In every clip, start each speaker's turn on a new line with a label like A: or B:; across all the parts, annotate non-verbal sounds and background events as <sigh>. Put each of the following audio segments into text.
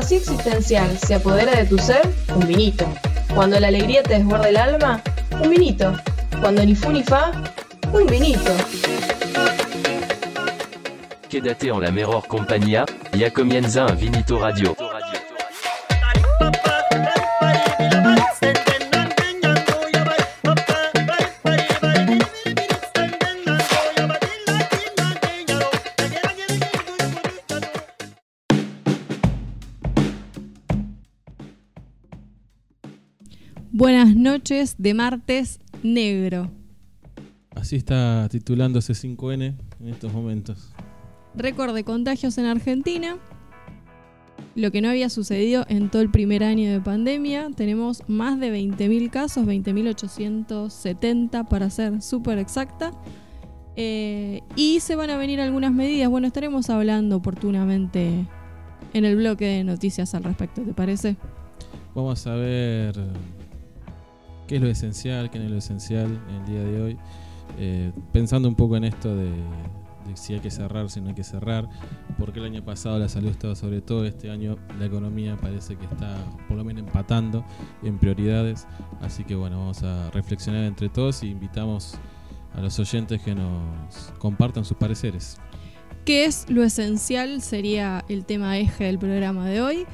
A: vacío existencial se apodera de tu ser, un vinito. Cuando la alegría te desborda el alma, un vinito. Cuando ni fu ni fa, un vinito.
B: Quédate en la mejor compañía y a comienza un Vinito Radio.
C: Noches de martes negro.
D: Así está titulándose 5N en estos momentos.
C: Récord de contagios en Argentina. Lo que no había sucedido en todo el primer año de pandemia. Tenemos más de 20.000 casos, 20.870 para ser súper exacta. Eh, y se van a venir algunas medidas. Bueno, estaremos hablando oportunamente en el bloque de noticias al respecto, ¿te parece?
D: Vamos a ver qué es lo esencial, qué no es lo esencial en el día de hoy. Eh, pensando un poco en esto de, si hay que cerrar, si no hay que cerrar, porque el año pasado la salud estaba sobre todo, este año la economía parece que está por lo menos empatando en prioridades, así que bueno, vamos a reflexionar entre todos y invitamos a los oyentes que nos compartan sus pareceres.
C: ¿Qué es lo esencial? Sería el tema eje del programa de hoy.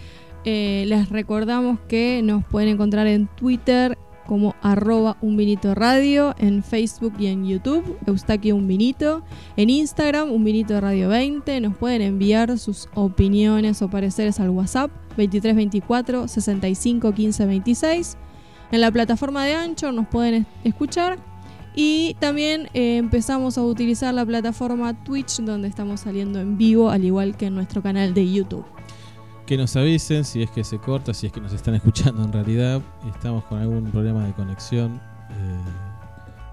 C: Eh, les recordamos que nos pueden encontrar en Twitter como arroba un vinito radio, en Facebook y en YouTube, Eustaquio un vinito, en Instagram un vinito radio 20, nos pueden enviar sus opiniones o pareceres al WhatsApp 2324 65 15 26. En la plataforma de Ancho nos pueden escuchar. Y también eh, empezamos a utilizar la plataforma Twitch donde estamos saliendo en vivo al igual que en nuestro canal de YouTube
D: que nos avisen si es que se corta, si es que nos están escuchando en realidad. Estamos con algún problema de conexión eh,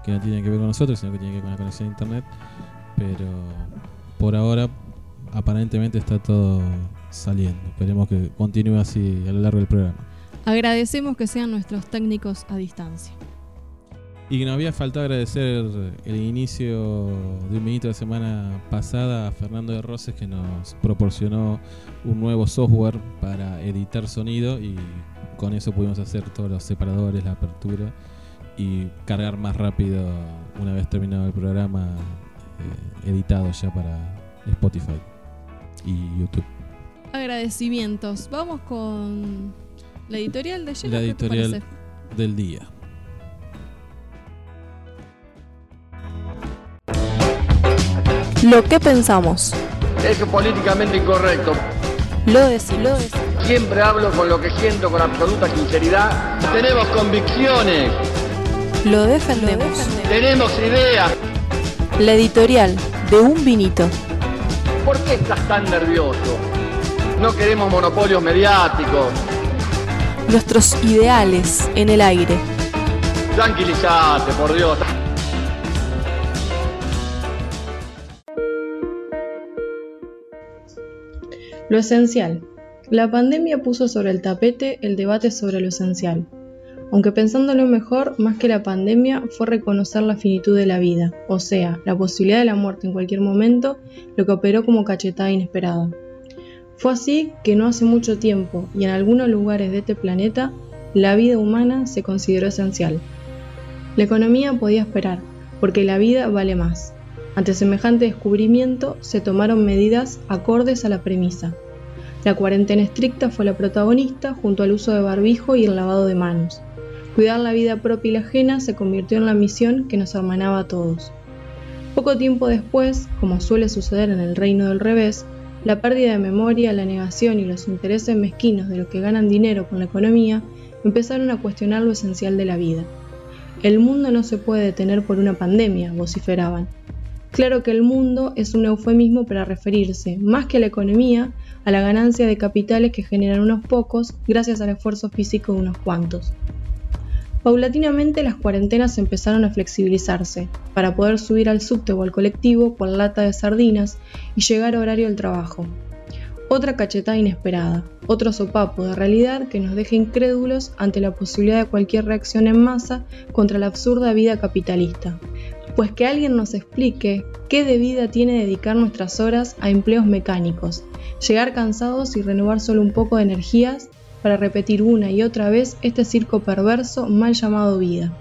D: que no tiene que ver con nosotros, sino que tiene que ver con la conexión a internet. Pero por ahora aparentemente está todo saliendo. Esperemos que continúe así a lo largo del programa.
C: Agradecemos que sean nuestros técnicos a distancia.
D: Y que nos había faltado agradecer el inicio de un minuto de semana pasada a Fernando de Roses que nos proporcionó un nuevo software para editar sonido y con eso pudimos hacer todos los separadores, la apertura y cargar más rápido una vez terminado el programa eh, editado ya para Spotify y YouTube.
C: Agradecimientos. Vamos con la editorial de ayer.
D: La editorial del día.
E: Lo que pensamos.
F: Es políticamente incorrecto.
E: Lo decís, lo.
F: Siempre hablo con lo que siento con absoluta sinceridad. Tenemos convicciones.
E: Lo defendemos.
F: Tenemos ideas.
E: La editorial de Un Vinito.
F: ¿Por qué estás tan nervioso? No queremos monopolios mediáticos.
E: Nuestros ideales en el aire.
F: Tranquilízate, por Dios.
A: Lo esencial. La pandemia puso sobre el tapete el debate sobre lo esencial. Aunque pensándolo mejor, más que la pandemia fue reconocer la finitud de la vida, o sea, la posibilidad de la muerte en cualquier momento, lo que operó como cachetada inesperada. Fue así que no hace mucho tiempo, y en algunos lugares de este planeta, la vida humana se consideró esencial. La economía podía esperar, porque la vida vale más. Ante semejante descubrimiento se tomaron medidas acordes a la premisa. La cuarentena estricta fue la protagonista junto al uso de barbijo y el lavado de manos. Cuidar la vida propia y la ajena se convirtió en la misión que nos hermanaba a todos. Poco tiempo después, como suele suceder en el reino del revés, la pérdida de memoria, la negación y los intereses mezquinos de los que ganan dinero con la economía empezaron a cuestionar lo esencial de la vida. El mundo no se puede detener por una pandemia, vociferaban. Claro que el mundo es un eufemismo para referirse, más que a la economía, a la ganancia de capitales que generan unos pocos gracias al esfuerzo físico de unos cuantos. Paulatinamente las cuarentenas empezaron a flexibilizarse, para poder subir al subte o al colectivo por lata de sardinas y llegar a horario del trabajo. Otra cachetada inesperada, otro sopapo de realidad que nos deja incrédulos ante la posibilidad de cualquier reacción en masa contra la absurda vida capitalista, pues que alguien nos explique qué de vida tiene dedicar nuestras horas a empleos mecánicos, llegar cansados y renovar solo un poco de energías para repetir una y otra vez este circo perverso mal llamado vida.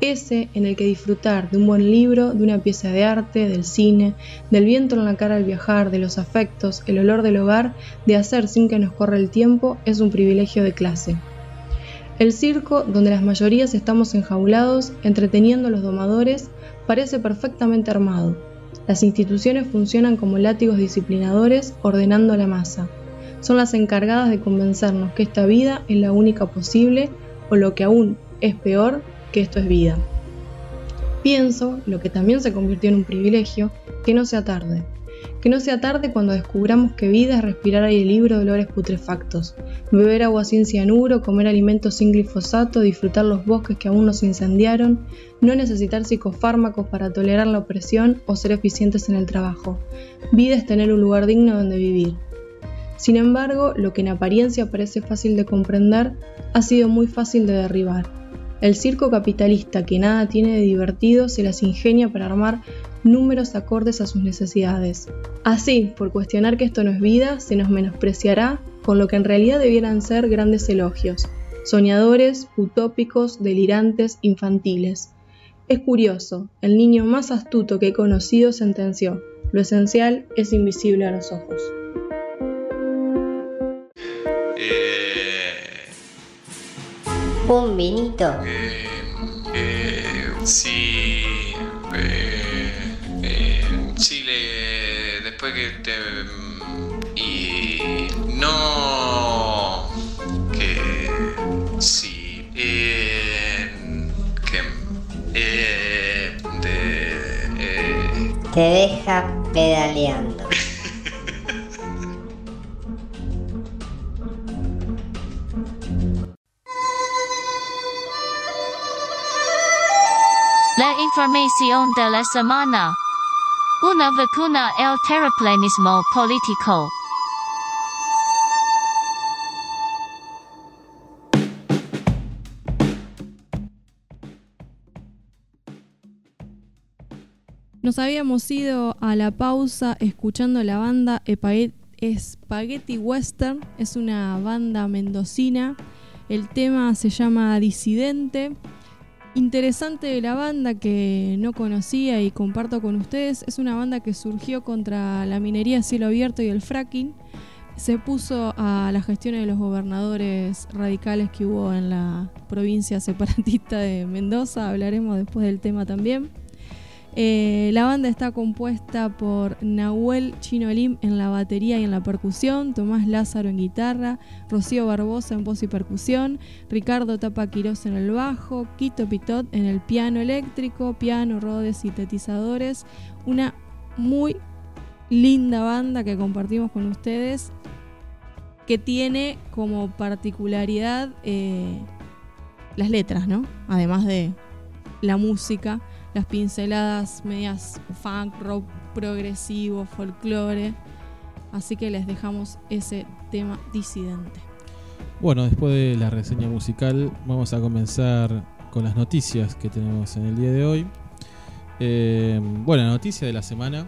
A: Ese en el que disfrutar de un buen libro, de una pieza de arte, del cine, del viento en la cara al viajar, de los afectos, el olor del hogar, de hacer sin que nos corra el tiempo, es un privilegio de clase. El circo, donde las mayorías estamos enjaulados, entreteniendo a los domadores, parece perfectamente armado. Las instituciones funcionan como látigos disciplinadores ordenando a la masa. Son las encargadas de convencernos que esta vida es la única posible o lo que aún es peor, que esto es vida. Pienso, lo que también se convirtió en un privilegio, que no sea tarde. Que no sea tarde cuando descubramos que vida es respirar aire libre de olores putrefactos, beber agua sin cianuro, comer alimentos sin glifosato, disfrutar los bosques que aún no se incendiaron, no necesitar psicofármacos para tolerar la opresión o ser eficientes en el trabajo. Vida es tener un lugar digno donde vivir. Sin embargo, lo que en apariencia parece fácil de comprender ha sido muy fácil de derribar. El circo capitalista que nada tiene de divertido se las ingenia para armar números acordes a sus necesidades. Así, por cuestionar que esto no es vida, se nos menospreciará con lo que en realidad debieran ser grandes elogios, soñadores, utópicos, delirantes, infantiles. Es curioso, el niño más astuto que he conocido sentenció, lo esencial es invisible a los ojos.
G: Eh,
H: Un vinito.
G: eh, eh, sí. Que te. Y. No. Que. Sí. eh, que. eh, de. eh,
H: Te deja pedaleando. <laughs>
I: La información de la semana. Una vacuna el terraplanismo político.
C: Nos habíamos ido a la pausa escuchando la banda Spaghetti Western. Es una banda mendocina. El tema se llama Disidente. Interesante de la banda que no conocía y comparto con ustedes. Es una banda que surgió contra la minería a cielo abierto y el fracking. Se puso a la gestión de los gobernadores radicales que hubo en la provincia separatista de Mendoza. Hablaremos después del tema también. Eh, la banda está compuesta por Nahuel Chino Lim en la batería y en la percusión, Tomás Lázaro en guitarra, Rocío Barbosa en voz y percusión, Ricardo Tapa Quirós en el bajo, Quito Pitot en el piano eléctrico, piano, rodes, sintetizadores. Una muy linda banda que compartimos con ustedes que tiene como particularidad eh, las letras, ¿no? Además de la música las pinceladas medias funk, rock progresivo, folclore. Así que les dejamos ese tema disidente.
D: Bueno, después de la reseña musical, vamos a comenzar con las noticias que tenemos en el día de hoy. Eh, bueno, la noticia de la semana,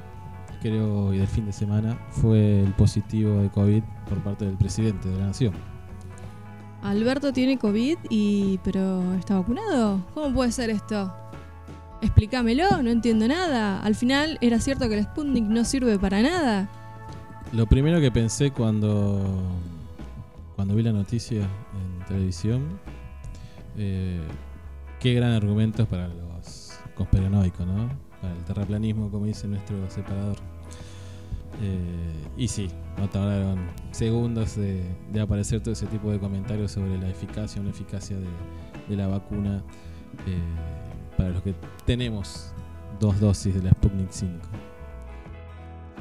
D: creo, y del fin de semana, fue el positivo de COVID por parte del presidente de la nación.
C: Alberto tiene COVID y pero está vacunado. ¿Cómo puede ser esto? Explícamelo, no entiendo nada. Al final era cierto que el Sputnik no sirve para nada.
D: Lo primero que pensé cuando, cuando vi la noticia en televisión, eh, qué gran argumentos para los conspiranoicos, ¿no? Para el terraplanismo, como dice nuestro separador. Eh, y sí, no tardaron segundos de, aparecer todo ese tipo de comentarios sobre la eficacia o no eficacia de, de la vacuna eh, para los que tenemos dos dosis de la Sputnik 5.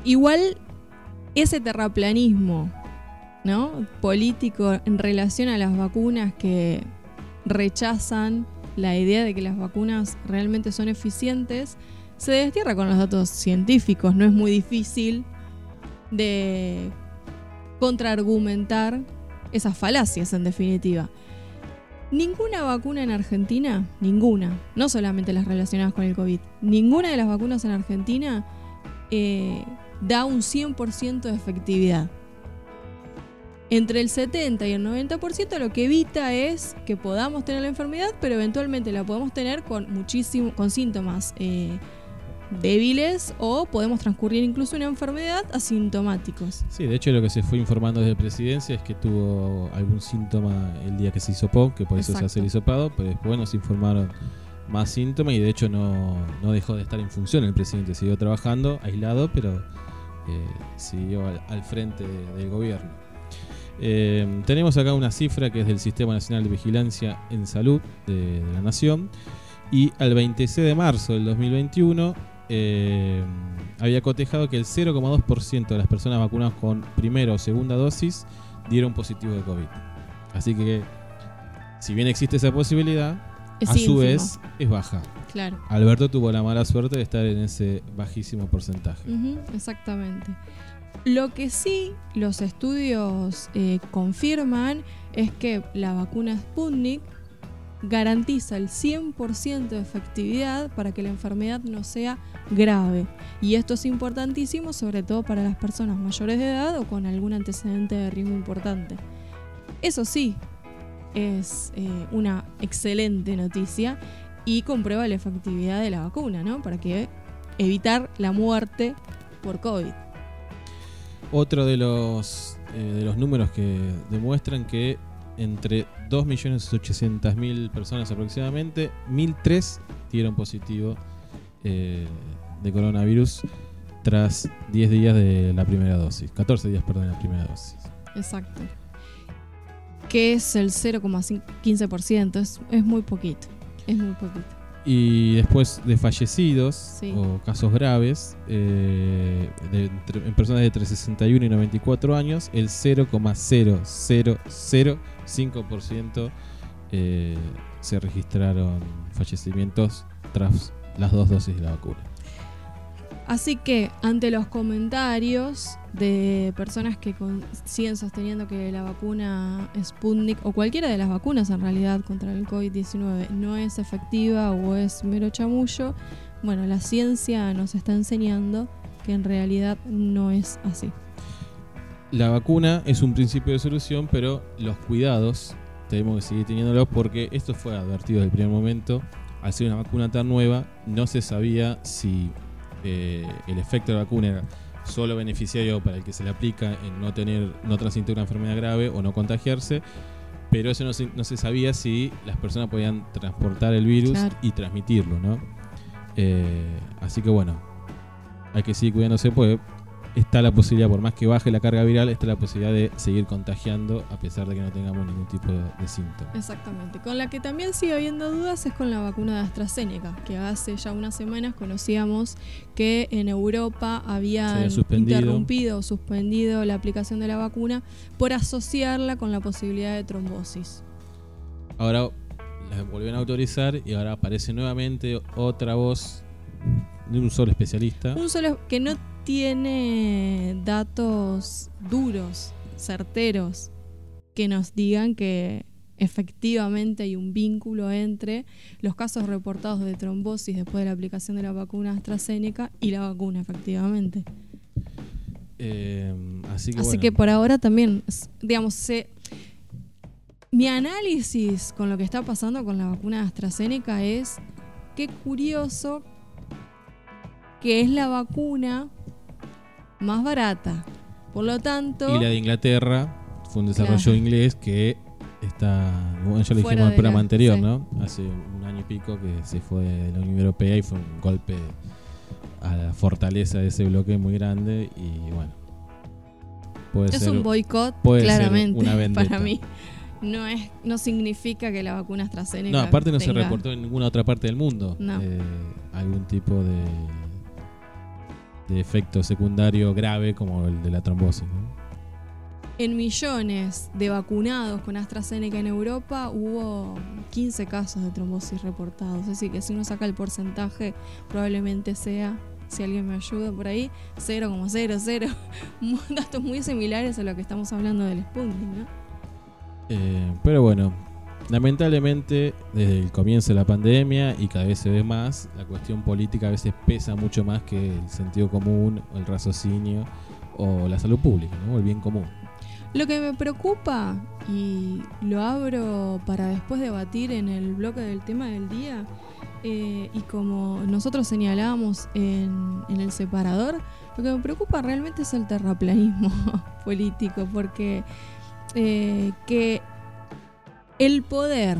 C: Igual ese terraplanismo, ¿no? Político en relación a las vacunas que rechazan la idea de que las vacunas realmente son eficientes, se destierra con los datos científicos. No es muy difícil de contraargumentar esas falacias en definitiva. Ninguna vacuna en Argentina, ninguna, no solamente las relacionadas con el COVID, ninguna de las vacunas en Argentina eh, da un 100% de efectividad. Entre el 70 y el 90% lo que evita es que podamos tener la enfermedad, pero eventualmente la podemos tener con muchísimo, con síntomas eh, débiles o podemos transcurrir incluso una enfermedad asintomáticos.
D: Sí, de hecho lo que se fue informando desde presidencia es que tuvo algún síntoma el día que se hisopó, que por eso se hace el hisopado, pero después nos informaron más síntomas y de hecho no, no dejó de estar en función el presidente, siguió trabajando aislado, pero eh, siguió al, al frente de- del gobierno. Eh, tenemos acá una cifra que es del Sistema Nacional de Vigilancia en Salud de, de la Nación y al 26 de marzo del 2021 eh, había cotejado que el 0,2% de las personas vacunadas con primera o segunda dosis dieron positivo de COVID. Así que, si bien existe esa posibilidad,
C: Es
D: a su vez es baja.
C: Claro.
D: Alberto tuvo la mala suerte de estar en ese bajísimo porcentaje.
C: Exactamente. Lo que sí los estudios eh, confirman es que la vacuna Sputnik garantiza el 100% de efectividad para que la enfermedad no sea grave. Y esto es importantísimo sobre todo para las personas mayores de edad o con algún antecedente de riesgo importante. Eso sí, es eh, una excelente noticia y comprueba la efectividad de la vacuna, ¿no? Para que evitar la muerte por COVID.
D: Otro de los, eh, de los números que demuestran que entre 2.800.000 personas aproximadamente, 1.003 dieron positivo eh, de coronavirus tras 10 días de la primera dosis. 14 días, perdón, de la primera dosis.
C: Exacto. Que es el 0,15%, es, es muy poquito. Es muy poquito.
D: Y después de fallecidos
C: Sí.
D: o casos graves eh, de entre- en personas de entre 61 y 94 años, el 0,0005% eh, se registraron fallecimientos tras las dos dosis de la vacuna.
C: Así que ante los comentarios de personas que con- siguen sosteniendo que la vacuna Sputnik o cualquiera de las vacunas en realidad contra el COVID-19 no es efectiva o es mero chamullo, bueno, la ciencia nos está enseñando que en realidad no es así.
D: La vacuna es un principio de solución, pero los cuidados tenemos que seguir teniéndolos porque esto fue advertido desde el primer momento. Al ser una vacuna tan nueva, no se sabía si eh, el efecto de la vacuna era solo beneficiario para el que se le aplica en no tener, no transmitir una enfermedad grave o no contagiarse, pero eso no se, no se sabía si las personas podían transportar el virus
C: Claro.
D: y transmitirlo, ¿no? Eh, así que bueno, hay que seguir cuidándose porque está la posibilidad, por más que baje la carga viral, está la posibilidad de seguir contagiando a pesar de que no tengamos ningún tipo de, de síntoma.
C: Exactamente. Con la que también sigue habiendo dudas es con la vacuna de AstraZeneca, que hace ya unas semanas conocíamos que en Europa habían
D: había
C: interrumpido o suspendido la aplicación de la vacuna por asociarla con la posibilidad de trombosis.
D: Ahora la volvieron a autorizar y ahora aparece nuevamente otra voz de un solo especialista.
C: Un solo que no tiene datos duros, certeros, que nos digan que efectivamente hay un vínculo entre los casos reportados de trombosis después de la aplicación de la vacuna AstraZeneca y la vacuna, efectivamente.
D: Eh, así que,
C: Así
D: bueno,
C: que por ahora también, digamos, se, mi análisis con lo que está pasando con la vacuna AstraZeneca es qué curioso que es la vacuna más barata. Por lo tanto,
D: y la de Inglaterra fue un desarrollo
C: Claro.
D: inglés que está, bueno, ya lo dijimos en el programa
C: la-
D: anterior,
C: sí.
D: ¿no? Hace un año y pico que se fue de la Unión Europea y fue un golpe a la fortaleza de ese bloque muy grande y bueno. Puede
C: es
D: ser
C: un boicot claramente
D: una <laughs>
C: para mí. No es, no significa que la vacuna AstraZeneca.
D: No, aparte no se reportó en ninguna otra parte del mundo
C: No.
D: eh, algún tipo de, de efecto secundario grave como el de la trombosis. ¿no?
C: En millones de vacunados con AstraZeneca en Europa hubo 15 casos de trombosis reportados. Así que si uno saca el porcentaje, probablemente sea, si alguien me ayuda por ahí, 0,00. Mu- <laughs> Datos muy similares a lo que estamos hablando del Sputnik, ¿no?
D: Eh, pero bueno, lamentablemente, desde el comienzo de la pandemia y cada vez se ve más, la cuestión política a veces pesa mucho más que el sentido común, el raciocinio o la salud pública, ¿no? el bien común.
C: Lo que me preocupa, y lo abro para después debatir en el bloque del tema del día, eh, y como nosotros señalábamos en, en el separador, lo que me preocupa realmente es el terraplanismo <laughs> político, porque eh, que el poder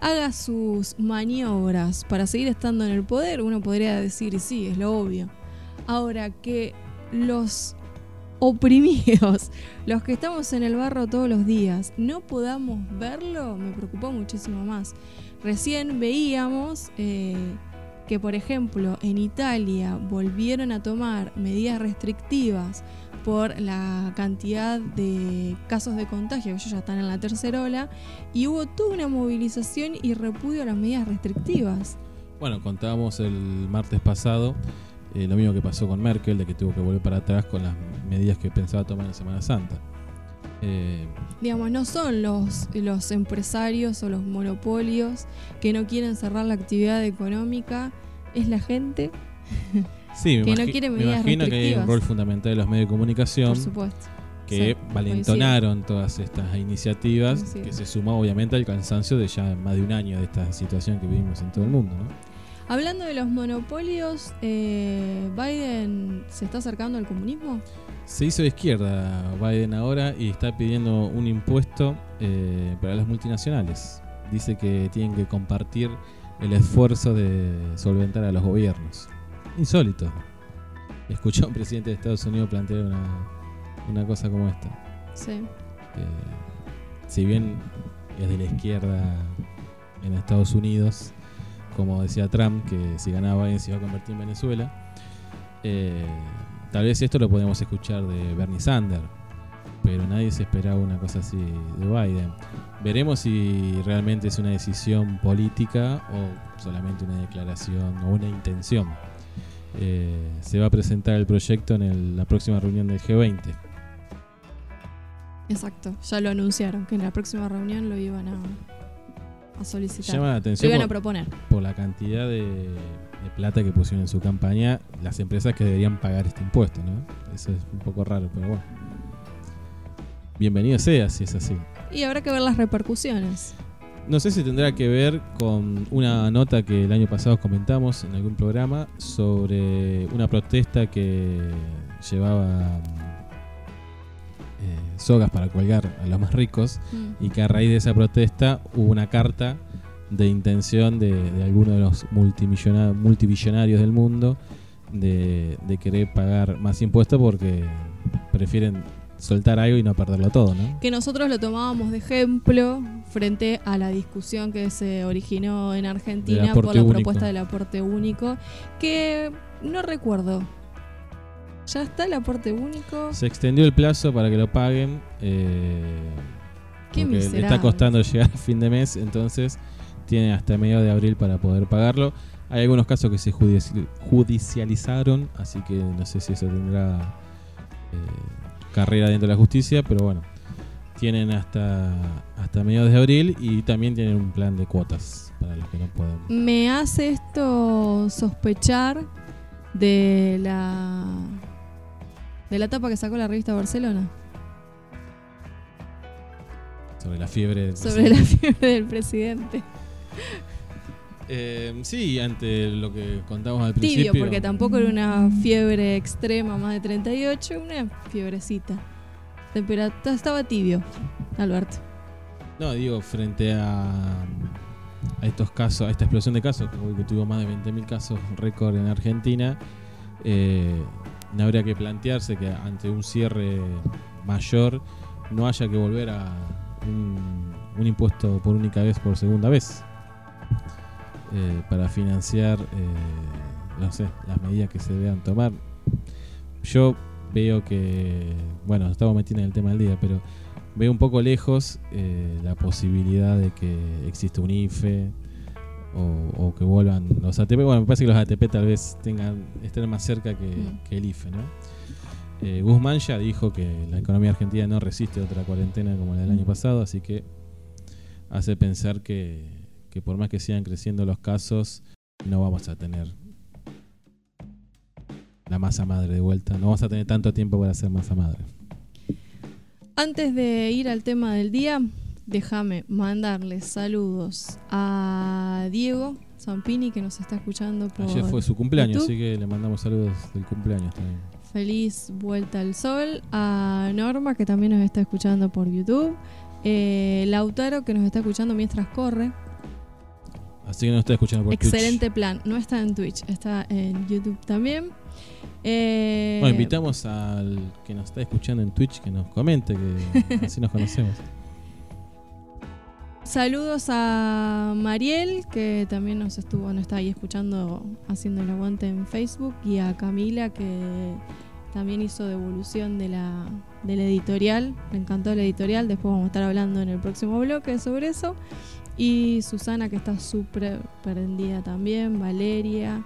C: haga sus maniobras para seguir estando en el poder, uno podría decir, sí, es lo obvio. Ahora que los oprimidos, <laughs> los que estamos en el barro todos los días, no podamos verlo, me preocupó muchísimo más. Recién veíamos eh, que, por ejemplo, en Italia volvieron a tomar medidas restrictivas por la cantidad de casos de contagio, que ellos ya están en la tercera ola, y hubo toda una movilización y repudio a las medidas restrictivas.
D: Bueno, contábamos el martes pasado eh, lo mismo que pasó con Merkel, de que tuvo que volver para atrás con las medidas que pensaba tomar en Semana Santa. Eh,
C: Digamos, no son los, los empresarios o los monopolios que no quieren cerrar la actividad económica, es la gente <laughs>
D: sí, me
C: que no
D: imagi-
C: quiere
D: me
C: medidas
D: imagino que hay un rol fundamental de los medios de comunicación
C: Por supuesto.
D: que
C: Sí,
D: valentonaron todas estas iniciativas, que se sumó obviamente al cansancio de ya más de un año de esta situación que vivimos en todo el mundo. ¿no?
C: Hablando de los monopolios, eh, ¿Biden se está acercando al comunismo?
D: Se hizo de izquierda Biden ahora y está pidiendo un impuesto eh, para las multinacionales. Dice que tienen que compartir el esfuerzo de solventar a los gobiernos. Insólito. Escuché a un presidente de Estados Unidos plantear una, una cosa como esta.
C: Sí.
D: Eh, si bien es de la izquierda en Estados Unidos, como decía Trump, que si ganaba Biden se iba a convertir en Venezuela, eh, tal vez esto lo podemos escuchar de Bernie Sanders, pero nadie se esperaba una cosa así de Biden. Veremos si realmente es una decisión política o solamente una declaración o una intención. Eh, se va a presentar el proyecto en el- la próxima reunión del G20.
C: Exacto, ya lo anunciaron, que en la próxima reunión lo iban a, a solicitar.
D: Llama la
C: lo
D: atención
C: iban a
D: por-
C: proponer.
D: por la cantidad de, de plata que pusieron en su campaña las empresas que deberían pagar este impuesto, ¿no? Eso es un poco raro, pero bueno. Bienvenido sea si es así.
C: Y habrá que ver las repercusiones.
D: No sé si tendrá que ver con una nota que el año pasado comentamos en algún programa sobre una protesta que llevaba eh, sogas para colgar a los más ricos
C: Mm.
D: y que a raíz de esa protesta hubo una carta de intención de, de algunos de los multimillona- multibillonarios del mundo de, de querer pagar más impuestos porque prefieren soltar algo y no perderlo todo, ¿no?
C: Que nosotros lo tomábamos de ejemplo frente a la discusión que se originó en Argentina por la
D: único.
C: propuesta del aporte único, que no recuerdo. ¿Ya está el aporte único?
D: Se extendió el plazo para que lo paguen. eh,
C: Qué
D: porque le está costando llegar a fin de mes, entonces tiene hasta medio de abril para poder pagarlo. Hay algunos casos que se judici- judicializaron, así que no sé si eso tendrá eh, carrera dentro de la justicia, pero bueno, tienen hasta, hasta mediados de abril y también tienen un plan de cuotas para los que no pueden.
C: Me hace esto sospechar de la de la tapa que sacó la revista Barcelona
D: Sobre la fiebre. del
C: sobre la fiebre del presidente.
D: Eh, sí, ante lo que contamos al
C: Tibio,
D: principio.
C: porque tampoco era una fiebre extrema más de 38, una fiebrecita. Temperatura estaba tibio, Alberto.
D: No, digo, frente a, a estos casos, a esta explosión de casos, que, que tuvo más de 20.000 casos récord en Argentina, eh, no habría que plantearse que ante un cierre mayor no haya que volver a un, un impuesto por única vez por segunda vez eh, para financiar, eh, no sé, las medidas que se deban tomar. Yo veo que, bueno, estamos metiendo en el tema del día, pero veo un poco lejos eh, la posibilidad de que exista un IFE o, o que vuelvan los ATP. Bueno, me parece que los ATP tal vez tengan estén más cerca que,
C: Mm.
D: que el IFE, ¿no? Eh, Guzmán ya dijo que la economía argentina no resiste otra cuarentena como la del año pasado, así que hace pensar que, que por más que sigan creciendo los casos, no vamos a tener la masa madre de vuelta. No vamos a tener tanto tiempo para hacer masa madre.
C: Antes de ir al tema del día, déjame mandarles saludos a Diego Zampini que nos está escuchando por
D: Ayer fue su cumpleaños,
C: YouTube.
D: así que le mandamos saludos del cumpleaños también.
C: Feliz vuelta al sol. A Norma que también nos está escuchando por YouTube. Eh, Lautaro que nos está escuchando mientras corre.
D: Así que nos está escuchando por Twitch.
C: Excelente plan. No está en Twitch, está en YouTube también. Eh,
D: Bueno, invitamos al que nos está escuchando en Twitch que nos comente, que <laughs> así nos conocemos.
C: Saludos a Mariel, que también nos estuvo, nos está ahí escuchando, haciendo el aguante en Facebook, y a Camila, que también hizo devolución de la, de la editorial. Le encantó la editorial, después vamos a estar hablando en el próximo bloque sobre eso. Y Susana, que está súper prendida también, Valeria.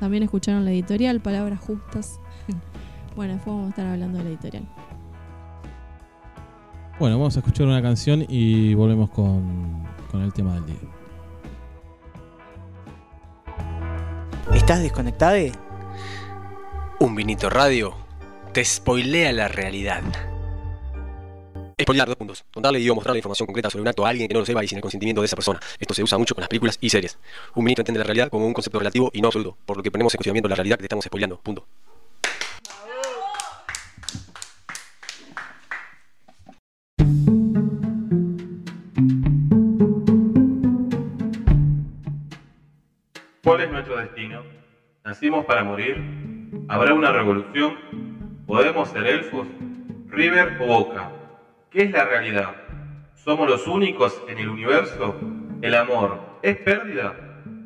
C: También escucharon la editorial, palabras justas. <laughs> bueno, después vamos a estar hablando de la editorial.
D: Bueno, vamos a escuchar una canción y volvemos con, con el tema del día.
J: ¿Estás desconectado? Un vinito radio te spoilea la realidad.
K: Spoilear dos puntos. Contarle y o mostrar la información concreta sobre un acto a alguien que no lo sepa y sin el consentimiento de esa persona. Esto se usa mucho con las películas y series. Un minuto entiende la realidad como un concepto relativo y no absoluto, por lo que ponemos en cuestionamiento la realidad que estamos spoileando. Punto.
L: ¿Cuál es nuestro destino? ¿Nacimos para morir? ¿Habrá una revolución? ¿Podemos ser elfos? ¿River o Boca? ¿Qué es la realidad? ¿Somos los únicos en el universo? ¿El amor es pérdida?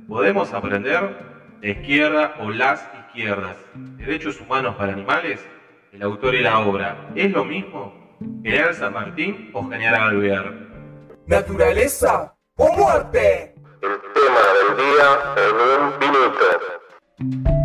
L: ¿Podemos aprender? ¿La izquierda o las izquierdas? ¿Derechos humanos para animales? ¿El autor y la obra es lo mismo? ¿General San Martín o General Alvear?
M: ¿Naturaleza o muerte?
L: El tema del día en un minuto.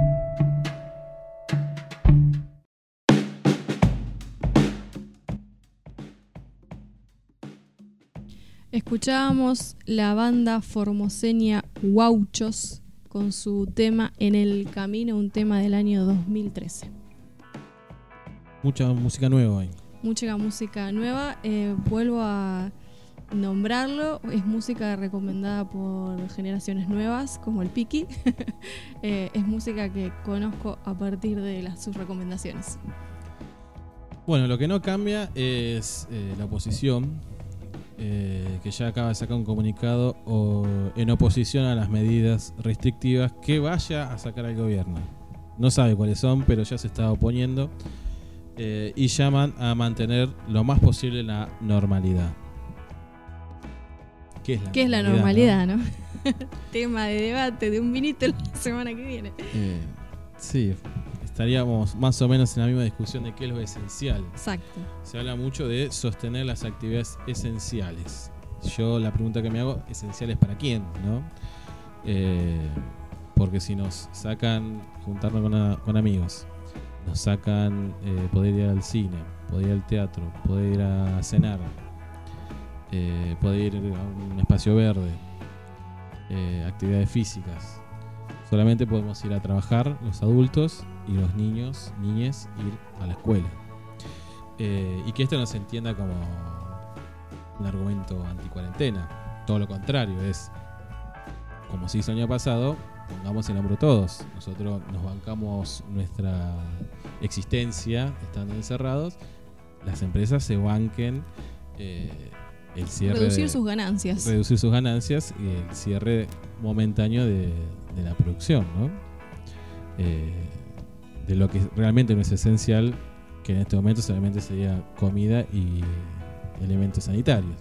C: Escuchábamos la banda formoseña Guauchos con su tema En el Camino, un tema del año 2013.
D: Mucha música nueva ahí.
C: Mucha música nueva, eh, vuelvo a nombrarlo, es música recomendada por generaciones nuevas como el Piki. <laughs> Eh, es música que conozco a partir de las, sus recomendaciones.
D: Bueno, lo que no cambia es eh, la oposición, eh, que ya acaba de sacar un comunicado o- en oposición a las medidas restrictivas que vaya a sacar el gobierno. No sabe cuáles son, pero ya se está oponiendo eh, y llaman a mantener lo más posible la normalidad. ¿Qué es la
C: ¿Qué es la
D: normalidad,
C: normalidad, no? <laughs> Tema de debate de un vinito la semana que viene.
D: Eh, sí, estaríamos más o menos en la misma discusión de qué es lo esencial.
C: Exacto.
D: Se habla mucho de sostener las actividades esenciales. Yo la pregunta que me hago, ¿esenciales para quién? ¿no? Eh, porque si nos sacan juntarnos con, a- con amigos, nos sacan eh, poder ir al cine, poder ir al teatro, poder ir a cenar, eh, poder ir a un espacio verde, actividades físicas. Solamente podemos ir a trabajar los adultos y los niños, niñes, ir a la escuela. Eh, y que esto no se entienda como un argumento anti-cuarentena. Todo lo contrario, es como se hizo el año pasado, pongamos el hombro todos. Nosotros nos bancamos nuestra existencia estando encerrados. Las empresas se banquen eh, el cierre.
C: Reducir
D: de-
C: sus ganancias.
D: Reducir sus ganancias y el cierre momentáneo de, de la producción, ¿no? Eh, de lo que realmente no es esencial, que en este momento solamente sería comida y elementos sanitarios.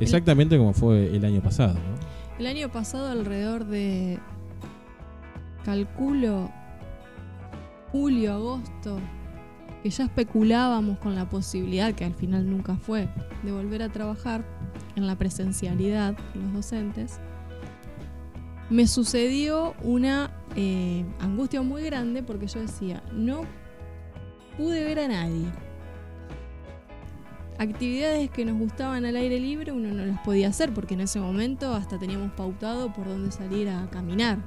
D: Exactamente como fue el año pasado, ¿no?
C: El año pasado alrededor de, calculo, julio, agosto, que ya especulábamos con la posibilidad, que al final nunca fue, de volver a trabajar en la presencialidad, los docentes, me sucedió una eh, angustia muy grande porque yo decía, no pude ver a nadie. Actividades que nos gustaban al aire libre uno no las podía hacer porque en ese momento hasta teníamos pautado por dónde salir a caminar,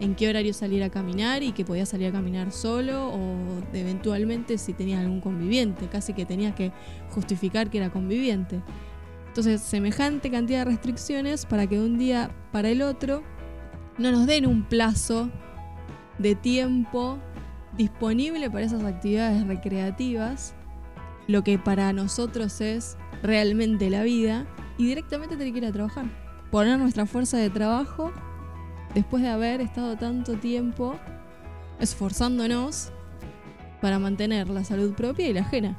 C: en qué horario salir a caminar y que podía salir a caminar solo o eventualmente si tenía algún conviviente, casi que tenías que justificar que era conviviente. Entonces, semejante cantidad de restricciones para que de un día para el otro no nos den un plazo de tiempo disponible para esas actividades recreativas, lo que para nosotros es realmente la vida, y directamente tener que ir a trabajar. Poner nuestra fuerza de trabajo después de haber estado tanto tiempo esforzándonos para mantener la salud propia y la ajena.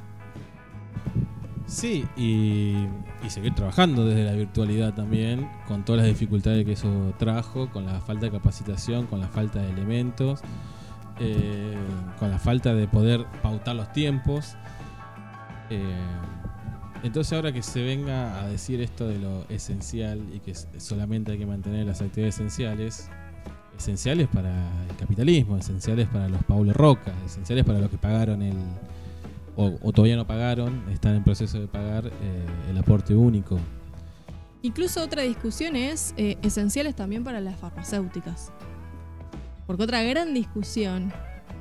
D: Sí, y, y seguir trabajando desde la virtualidad también, con todas las dificultades que eso trajo, con la falta de capacitación, con la falta de elementos, eh, con la falta de poder pautar los tiempos. Eh, entonces ahora que se venga a decir esto de lo esencial y que solamente hay que mantener las actividades esenciales, esenciales para el capitalismo, esenciales para los Paulo Roca, esenciales para los que pagaron el, o, todavía no pagaron, están en proceso de pagar eh, el aporte único.
C: Incluso otra discusión es eh, esenciales también para las farmacéuticas. Porque otra gran discusión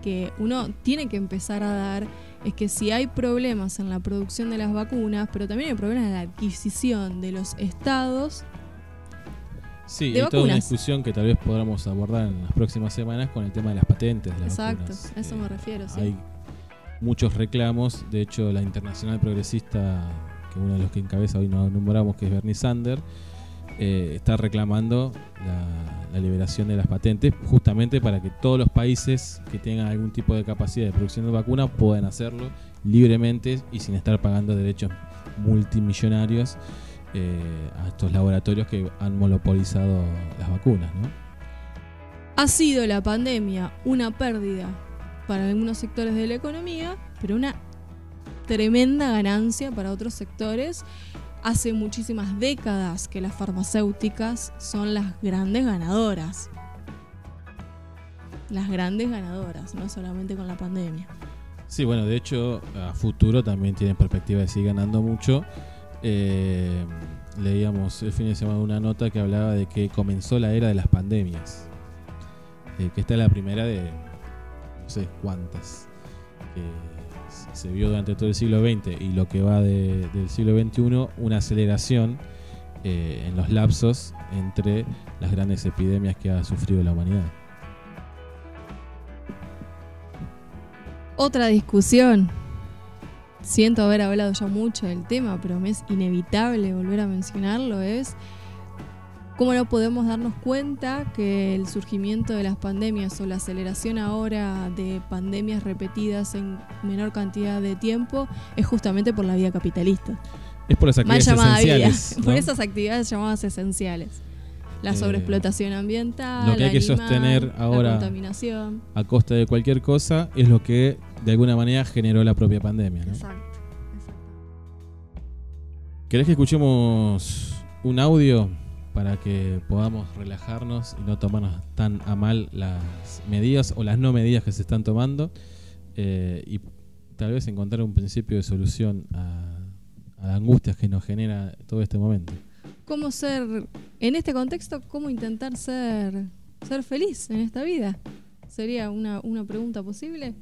C: que uno tiene que empezar a dar es que si hay problemas en la producción de las vacunas, pero también hay problemas en la adquisición de los estados.
D: Sí, hay toda una discusión que tal vez podamos abordar en las próximas semanas con el tema de las patentes de las
C: Exacto, a eso me refiero, sí.
D: Hay muchos reclamos, de hecho la Internacional Progresista, que uno de los que encabeza hoy nos nombramos, que es Bernie Sanders, eh, está reclamando la, liberación de las patentes justamente para que todos los países que tengan algún tipo de capacidad de producción de vacunas puedan hacerlo libremente y sin estar pagando derechos multimillonarios eh, a estos laboratorios que han monopolizado las vacunas.
C: Ha sido la pandemia una pérdida para algunos sectores de la economía, pero una tremenda ganancia para otros sectores hace muchísimas décadas que las farmacéuticas son las grandes ganadoras. Las grandes ganadoras, no solamente con la pandemia.
D: Sí, bueno, de hecho, a futuro también tienen perspectiva de seguir ganando mucho. Eh, leíamos el fin de semana una nota que hablaba de que comenzó la era de las pandemias. Eh, que esta es la primera de no sé cuántas se vio durante todo el siglo XX y lo que va del siglo XXI, una aceleración eh, en los lapsos entre las grandes epidemias que ha sufrido la humanidad.
C: Otra discusión. Siento haber hablado ya mucho del tema, pero me es inevitable volver a mencionarlo, es ¿Cómo no podemos darnos cuenta que el surgimiento de las pandemias o la aceleración ahora de pandemias repetidas en menor cantidad de tiempo es justamente por la vida capitalista?
D: Es por las actividades esenciales. <laughs>
C: Por esas actividades llamadas esenciales. La eh, sobreexplotación ambiental,
D: lo que hay que sostener ahora
C: la contaminación.
D: a costa de cualquier cosa es lo que de alguna manera generó la propia pandemia.
C: Exacto,
D: exacto. ¿Querés que escuchemos un audio? Para que podamos relajarnos y no tomarnos tan a mal las medidas o las no medidas que se están tomando eh, y tal vez encontrar un principio de solución a, las angustias que nos genera todo este momento.
C: ¿Cómo ser, en este contexto, cómo intentar ser, ser feliz en esta vida? ¿Sería una, una pregunta posible?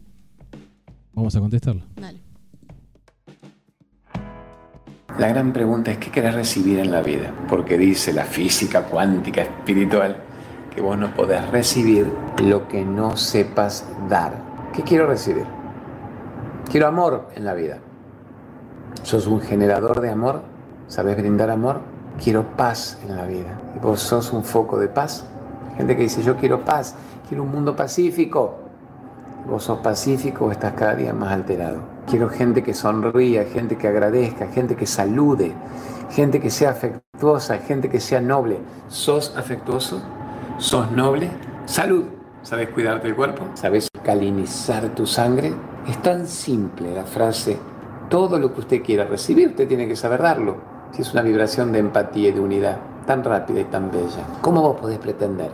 D: Vamos a contestarlo.
C: Dale.
N: La gran pregunta es qué querés recibir en la vida, porque dice la física cuántica espiritual que vos no podés recibir lo que no sepas dar. ¿Qué quiero recibir? Quiero amor en la vida. ¿Sos un generador de amor? ¿Sabes brindar amor? Quiero paz en la vida. ¿Y vos sos un foco de paz? Gente que dice, yo quiero paz, quiero un mundo pacífico. ¿Vos sos pacífico o estás cada día más alterado? Quiero gente que sonría, gente que agradezca, gente que salude, gente que sea afectuosa, gente que sea noble. ¿Sos afectuoso? ¿Sos noble? Salud. ¿Sabes cuidarte del cuerpo? ¿Sabes calinizar tu sangre? Es tan simple la frase, todo lo que usted quiera recibir, usted tiene que saber darlo. Si es una vibración de empatía y de unidad, tan rápida y tan bella. ¿Cómo vos podés pretender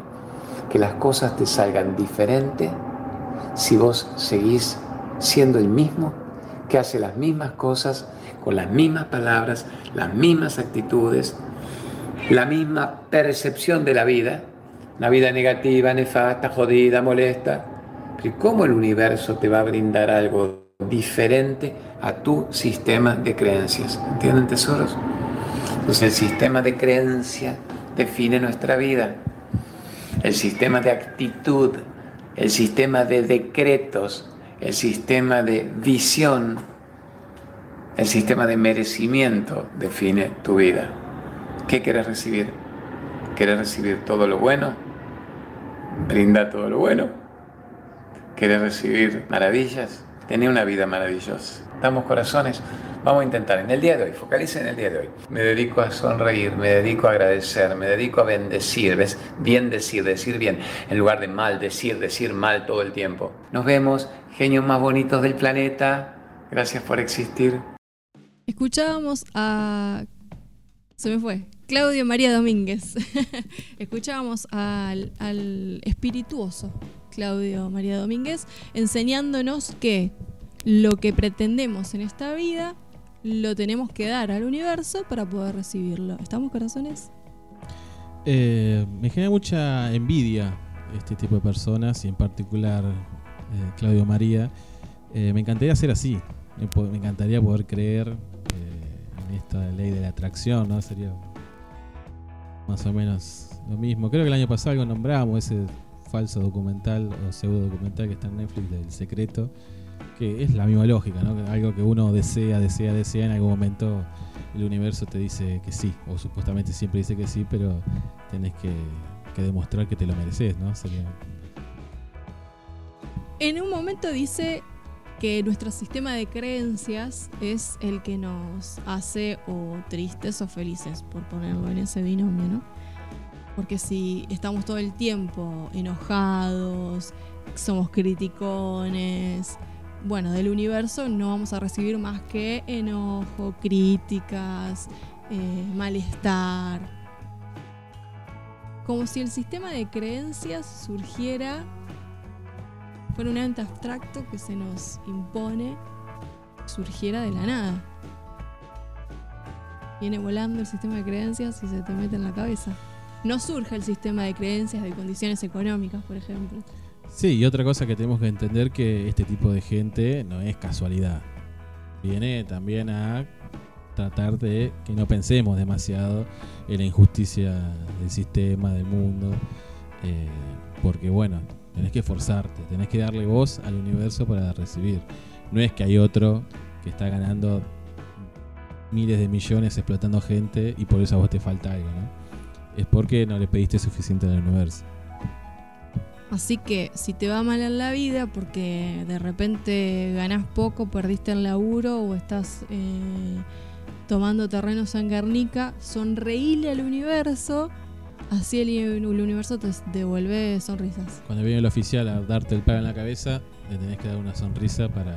N: que las cosas te salgan diferentes si vos seguís siendo el mismo, que hace las mismas cosas, con las mismas palabras, las mismas actitudes, la misma percepción de la vida, una vida negativa, nefasta, jodida, molesta. Pero ¿cómo el universo te va a brindar algo diferente a tu sistema de creencias? ¿Entienden, tesoros? Entonces el sistema de creencia define nuestra vida. El sistema de actitud, el sistema de decretos, el sistema de visión, el sistema de merecimiento define tu vida. ¿Qué quieres recibir? ¿Quieres recibir todo lo bueno? Brinda todo lo bueno. ¿Quieres recibir maravillas? Tener una vida maravillosa. Damos corazones. Vamos a intentar en el día de hoy, focalicen en el día de hoy. Me dedico a sonreír, me dedico a agradecer, me dedico a bendecir, ¿ves? Bien decir, decir bien, en lugar de mal decir, decir mal todo el tiempo. Nos vemos, genios más bonitos del planeta. Gracias por existir.
C: Escuchábamos a... Se me fue. Claudio María Domínguez. <laughs> Escuchábamos al, al espirituoso Claudio María Domínguez enseñándonos que lo que pretendemos en esta vida lo tenemos que dar al universo para poder recibirlo. ¿Estamos corazones?
D: Eh, me genera mucha envidia este tipo de personas y en particular eh, Claudio María. Eh, me encantaría ser así. Me, encantaría poder creer en esta ley de la atracción, ¿no? Sería más o menos lo mismo. Creo que el año pasado algo nombramos ese falso documental o pseudo documental que está en Netflix del secreto, que es la misma lógica, ¿no? Algo que uno desea, desea, desea, en algún momento el universo te dice que sí, o supuestamente siempre dice que sí, pero tenés que, que demostrar que te lo mereces, ¿no? Sería-
C: En un momento dice que nuestro sistema de creencias es el que nos hace o tristes o felices, por ponerlo en ese binomio, ¿no? Porque si estamos todo el tiempo enojados, somos criticones, bueno, del universo no vamos a recibir más que enojo, críticas, eh, malestar. Como si el sistema de creencias surgiera fuera un ente abstracto que se nos impone, surgiera de la nada. Viene volando el sistema de creencias y se te mete en la cabeza. No surge el sistema de creencias de condiciones económicas, por ejemplo.
D: Sí, y otra cosa que tenemos que entender que este tipo de gente no es casualidad. Viene también a tratar de que no pensemos demasiado en la injusticia del sistema, del mundo. eh, porque bueno, tenés que esforzarte, tenés que darle voz al universo para recibir. No es que hay otro que está ganando miles de millones explotando gente y por eso a vos te falta algo, ¿no? Es porque no le pediste suficiente al universo.
C: Así que si te va mal en la vida porque de repente ganás poco, perdiste el laburo o estás eh, tomando terrenos en Guernica, sonreíle al universo, así el, universo te devuelve sonrisas.
D: Cuando viene el oficial a darte el palo en la cabeza, le tenés que dar una sonrisa para,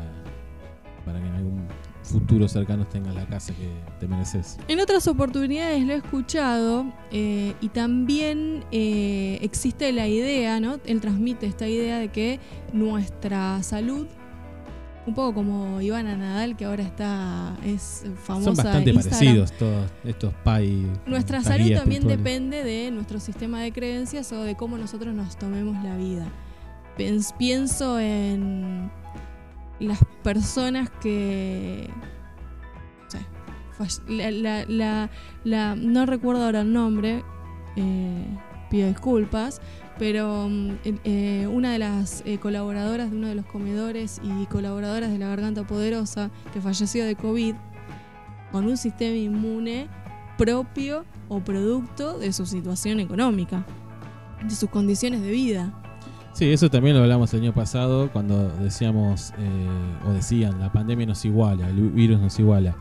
D: para que en algún futuro cercano tengas la casa que te mereces.
C: En otras oportunidades lo he escuchado eh, y también eh, existe la idea, ¿no? Él transmite esta idea de que nuestra salud, un poco como Ivana Nadal, que ahora está es famosa
D: Son bastante
C: en Instagram,
D: parecidos todos estos pay.
C: Nuestra salud también depende de nuestro sistema de creencias o de cómo nosotros nos tomemos la vida. Pienso en las personas que... no recuerdo ahora el nombre, eh, pido disculpas, pero mm, eh, una de las eh, colaboradoras de uno de los comedores y colaboradoras de la Garganta Poderosa que falleció de COVID, con un sistema inmune propio o producto de su situación económica, de sus condiciones de vida.
D: Sí, eso también lo hablamos el año pasado cuando decíamos, eh, o decían, la pandemia nos iguala, el virus nos iguala.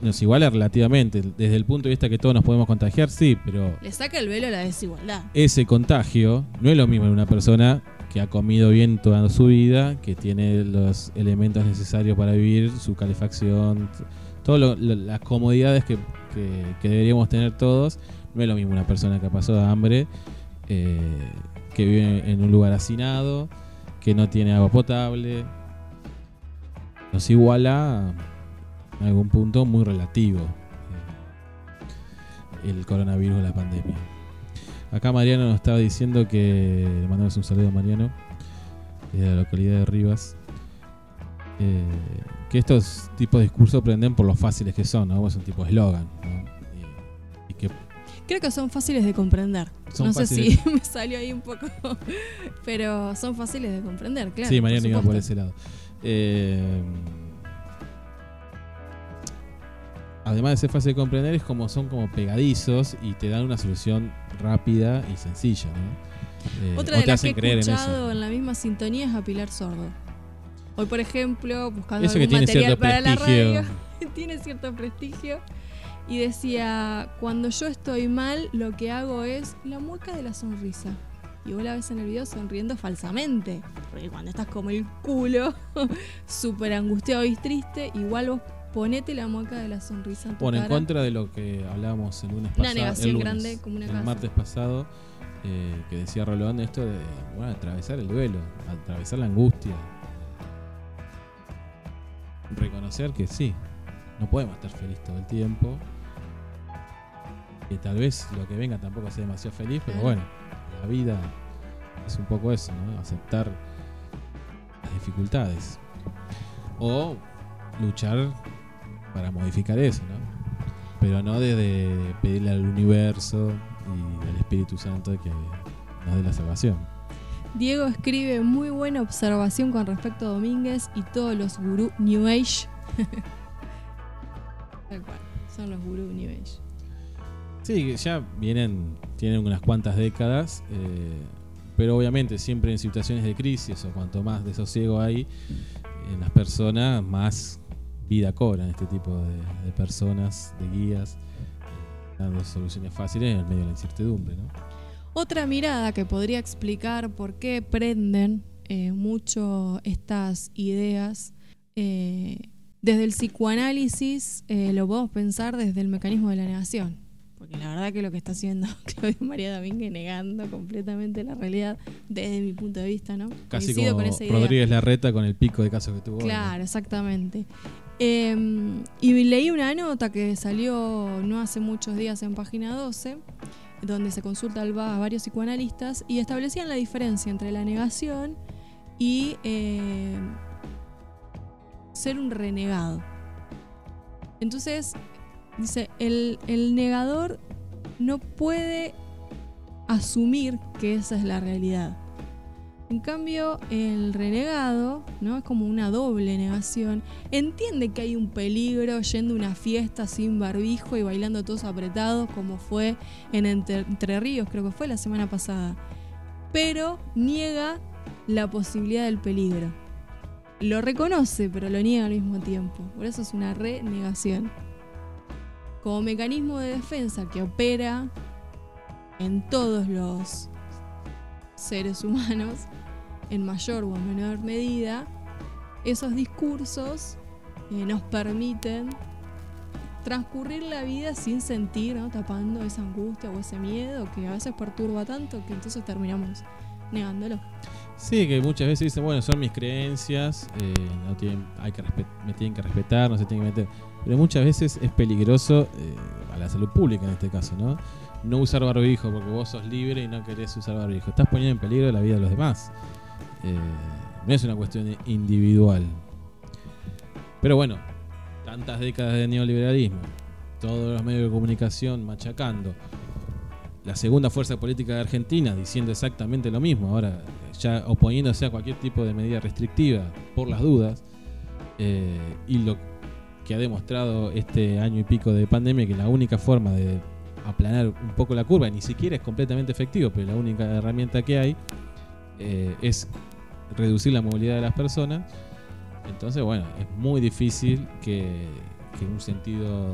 D: Nos iguala relativamente, desde el punto de vista que todos nos podemos contagiar, sí, pero
C: Le saca el velo a la desigualdad.
D: ese contagio no es lo mismo en una persona que ha comido bien toda su vida, que tiene los elementos necesarios para vivir, su calefacción, todas las comodidades que, que- que deberíamos tener todos. No es lo mismo una persona que pasó hambre, eh, que vive en un lugar hacinado, que no tiene agua potable. nos iguala en algún punto muy relativo eh, el coronavirus, la pandemia. Acá Mariano nos estaba diciendo que, le mandamos un saludo a Mariano, de la localidad de Rivas, eh, que estos tipos de discursos prenden por lo fáciles que son, ¿no? Es un tipo de eslogan,
C: Creo que son fáciles de comprender.
D: Son
C: no sé si <laughs> me salió ahí un poco, <laughs> pero son fáciles de comprender, claro.
D: sí, Mariano
C: por
D: iba por ese lado. Eh, además de ser fácil de comprender, es como son como pegadizos y te dan una solución rápida y sencilla, ¿no? Eh,
C: Otra de las que he
D: en
C: escuchado en, la misma sintonía es a Pilar Sordo. Hoy, por ejemplo, buscando
D: Eso que
C: algún
D: tiene
C: material para la radio, <laughs> tiene cierto prestigio. Y decía, cuando yo estoy mal, lo que hago es la mueca de la sonrisa. Y vos la ves en el video sonriendo falsamente. Porque cuando estás como el culo, <laughs> súper angustiado y triste, igual vos ponete la mueca de la sonrisa en tu
D: Bueno, en
C: cara.
D: contra de lo que hablábamos el lunes
C: Una
D: pasado.
C: negación
D: el lunes,
C: grande como una
D: El
C: casa.
D: martes pasado, eh, que decía Rolón esto de bueno, atravesar el duelo, atravesar la angustia. Reconocer que sí, no podemos estar felices todo el tiempo. Que tal vez lo que venga tampoco sea demasiado feliz, pero bueno, la vida es un poco eso, ¿no? Aceptar las dificultades. O luchar para modificar eso, ¿no? Pero no desde pedirle al universo y al Espíritu Santo que nos dé la salvación.
C: Diego escribe muy buena observación con respecto a Domínguez y todos los gurú New Age. <laughs> Tal cual, son los gurú New Age.
D: Sí, ya vienen, tienen unas cuantas décadas, eh, pero obviamente siempre en situaciones de crisis o cuanto más desosiego hay en las personas, más vida cobran este tipo de, personas, de guías, eh, dando soluciones fáciles en el medio de la incertidumbre.
C: Otra mirada que podría explicar por qué prenden eh, mucho estas ideas. desde el psicoanálisis lo podemos pensar desde el mecanismo de la negación. Porque la verdad que lo que está haciendo <laughs> Claudia María Domínguez negando completamente la realidad desde mi punto de vista, ¿no?
D: Casi
C: Coincido
D: como
C: con.
D: Rodríguez Larreta con el pico de casos que tuvo.
C: Claro, exactamente. Eh, y leí una nota que salió no hace muchos días en página 12, donde se consulta a varios psicoanalistas y establecían la diferencia entre la negación y eh, ser un renegado. Entonces, dice, el, el negador no puede asumir que esa es la realidad. En cambio, el renegado, ¿no? Es como una doble negación. Entiende que hay un peligro yendo a una fiesta sin barbijo y bailando todos apretados, como fue en Entre, Entre Ríos, creo que fue la semana pasada. Pero niega la posibilidad del peligro. Lo reconoce, pero lo niega al mismo tiempo. Por eso es una renegación. Como mecanismo de defensa que opera en todos los seres humanos, en mayor o en menor medida, esos discursos eh, nos permiten transcurrir la vida sin sentir, tapando esa angustia o ese miedo que a veces perturba tanto que entonces terminamos negándolo.
D: Sí, que muchas veces dicen, bueno, son mis creencias, eh, no tienen, hay que me tienen que respetar, no se tienen que meter. Pero muchas veces es peligroso eh, a la salud pública en este caso, ¿no? No usar barbijo porque vos sos libre y no querés usar barbijo. Estás poniendo en peligro la vida de los demás. Eh, no es una cuestión individual. Pero bueno, tantas décadas de neoliberalismo, todos los medios de comunicación machacando, la segunda fuerza política de Argentina diciendo exactamente lo mismo, ahora ya oponiéndose a cualquier tipo de medida restrictiva por las dudas, eh, y lo que ha demostrado este año y pico de pandemia, que la única forma de aplanar un poco la curva, ni siquiera es completamente efectivo, pero la única herramienta que hay eh, es reducir la movilidad de las personas, entonces bueno, es muy difícil que, un sentido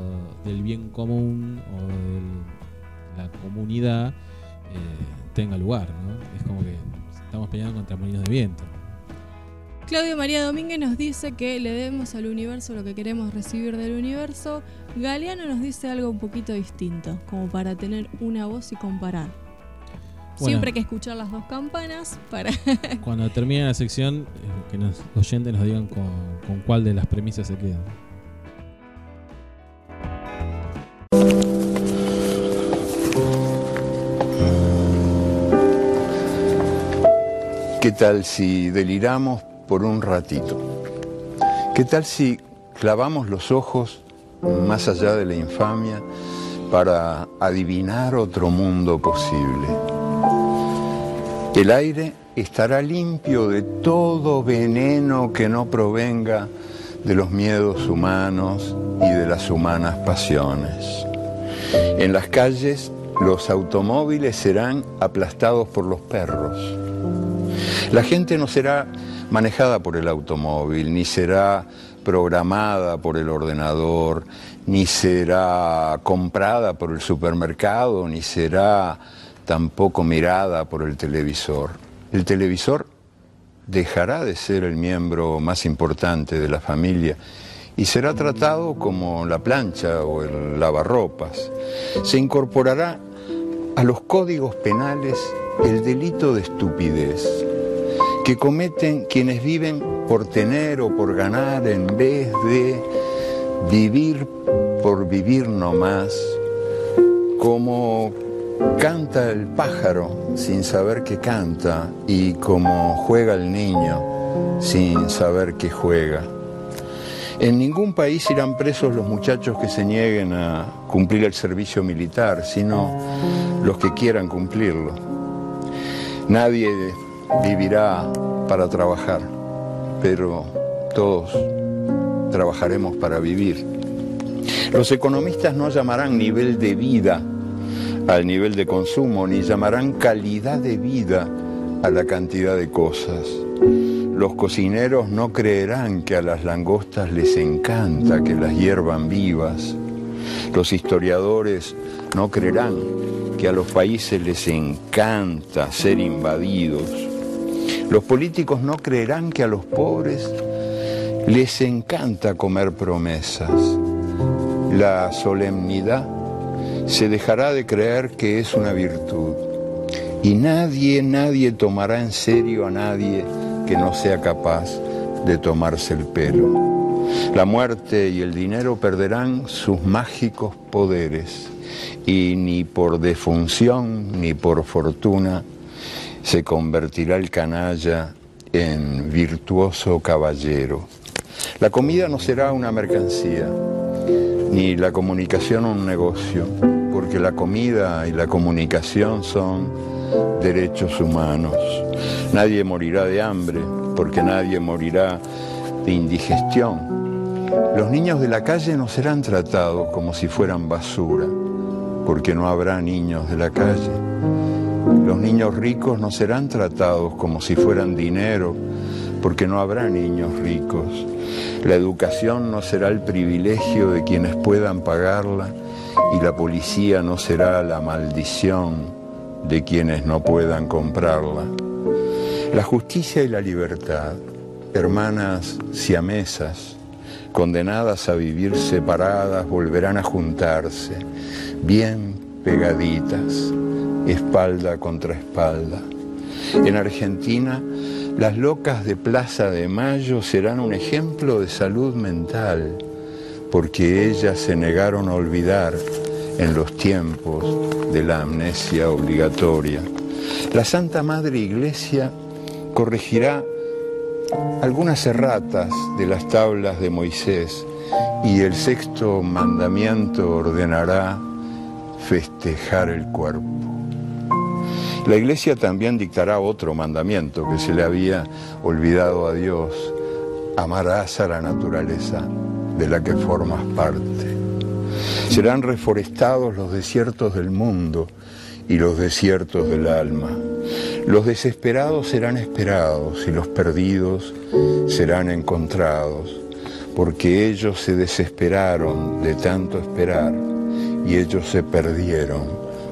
D: del bien común o de la comunidad eh, tenga lugar, ¿no? Es como que estamos peleando contra molinos de viento.
C: Claudio María Domínguez nos dice que le demos al universo lo que queremos recibir del universo. Galeano nos dice algo un poquito distinto, como para tener una voz y comparar. Siempre hay que escuchar las dos campanas para... <laughs>
D: Cuando termine la sección, eh, que los oyentes nos digan con, con cuál de las premisas se quedan.
O: ¿Qué tal si deliramos por un ratito? ¿Qué tal si clavamos los ojos más allá de la infamia para adivinar otro mundo posible? El aire estará limpio de todo veneno que no provenga de los miedos humanos y de las humanas pasiones. En las calles los automóviles serán aplastados por los perros. La gente no será manejada por el automóvil, ni será programada por el ordenador, ni será comprada por el supermercado, ni será tampoco mirada por el televisor. El televisor dejará de ser el miembro más importante de la familia y será tratado como la plancha o el lavarropas. Se incorporará a los códigos penales el delito de estupidez que cometen quienes viven por tener o por ganar en vez de vivir por vivir nomás, como canta el pájaro sin saber que canta y como juega el niño sin saber que juega. En ningún país irán presos los muchachos que se nieguen a cumplir el servicio militar, sino los que quieran cumplirlo. Nadie vivirá para trabajar, pero todos trabajaremos para vivir. Los economistas no llamarán nivel de vida al nivel de consumo, ni llamarán calidad de vida a la cantidad de cosas. Los cocineros no creerán que a las langostas les encanta que las hiervan vivas. Los historiadores no creerán que a los países les encanta ser invadidos. Los políticos no creerán que a los pobres les encanta comer promesas. La solemnidad se dejará de creer que es una virtud. Y nadie, nadie tomará en serio a nadie que no sea capaz de tomarse el pelo. La muerte y el dinero perderán sus mágicos poderes y ni por defunción ni por fortuna se convertirá el canalla en virtuoso caballero. La comida no será una mercancía, ni la comunicación un negocio, porque la comida y la comunicación son derechos humanos. Nadie morirá de hambre, porque nadie morirá de indigestión. Los niños de la calle no serán tratados como si fueran basura, porque no habrá niños de la calle. Los niños ricos no serán tratados como si fueran dinero, porque no habrá niños ricos. La educación no será el privilegio de quienes puedan pagarla y la policía no será la maldición de quienes no puedan comprarla. La justicia y la libertad, hermanas siamesas, condenadas a vivir separadas, volverán a juntarse, bien pegaditas, espalda contra espalda. En Argentina, las locas de Plaza de Mayo serán un ejemplo de salud mental, porque ellas se negaron a olvidar en los tiempos de la amnesia obligatoria. La Santa Madre Iglesia corregirá algunas erratas de las tablas de Moisés y el sexto mandamiento ordenará festejar el cuerpo. La iglesia también dictará otro mandamiento que se le había olvidado a Dios. Amarás a la naturaleza de la que formas parte. Serán reforestados los desiertos del mundo y los desiertos del alma. Los desesperados serán esperados y los perdidos serán encontrados, porque ellos se desesperaron de tanto esperar y ellos se perdieron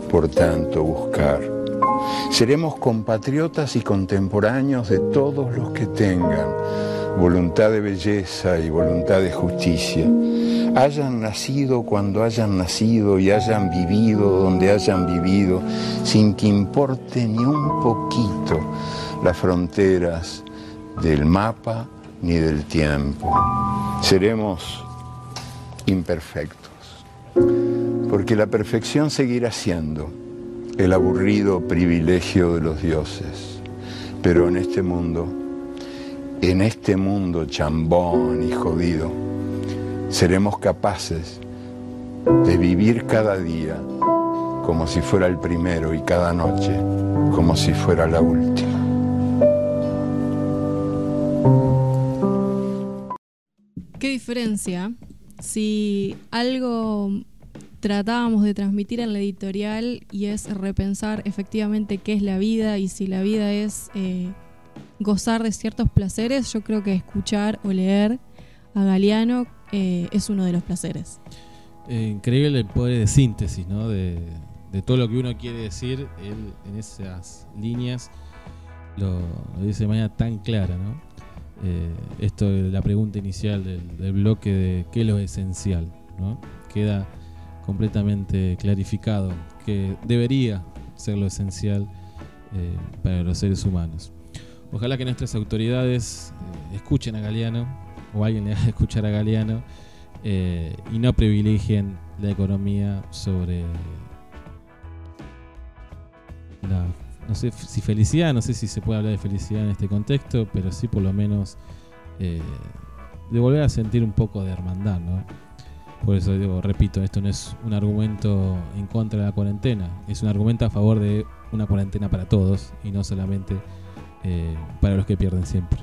O: por tanto buscar. Seremos compatriotas y contemporáneos de todos los que tengan voluntad de belleza y voluntad de justicia hayan nacido cuando hayan nacido y hayan vivido donde hayan vivido, sin que importe ni un poquito las fronteras del mapa ni del tiempo. Seremos imperfectos, porque la perfección seguirá siendo el aburrido privilegio de los dioses, pero en este mundo, en este mundo chambón y jodido, seremos capaces de vivir cada día como si fuera el primero y cada noche como si fuera la última.
C: ¿Qué diferencia si algo tratábamos de transmitir en la editorial y es repensar efectivamente qué es la vida y si la vida es eh, gozar de ciertos placeres, yo creo que escuchar o leer a Galeano eh, es uno de los placeres.
D: Eh, increíble el poder de síntesis, ¿no? De, de todo lo que uno quiere decir, él en esas líneas lo, dice de manera tan clara, ¿no? Esto de la pregunta inicial del, del bloque de qué es lo esencial, ¿no? Queda completamente clarificado que debería ser lo esencial eh, para los seres humanos. Ojalá que nuestras autoridades eh, escuchen a Galeano o alguien le <laughs> haga escuchar a Galeano eh, y no privilegien la economía sobre la, no sé si felicidad, no sé si se puede hablar de felicidad en este contexto, pero sí por lo menos de volver a sentir un poco de hermandad, ¿no? Por eso digo, repito, esto no es un argumento en contra de la cuarentena, es un argumento a favor de una cuarentena para todos y no solamente eh, para los que pierden siempre.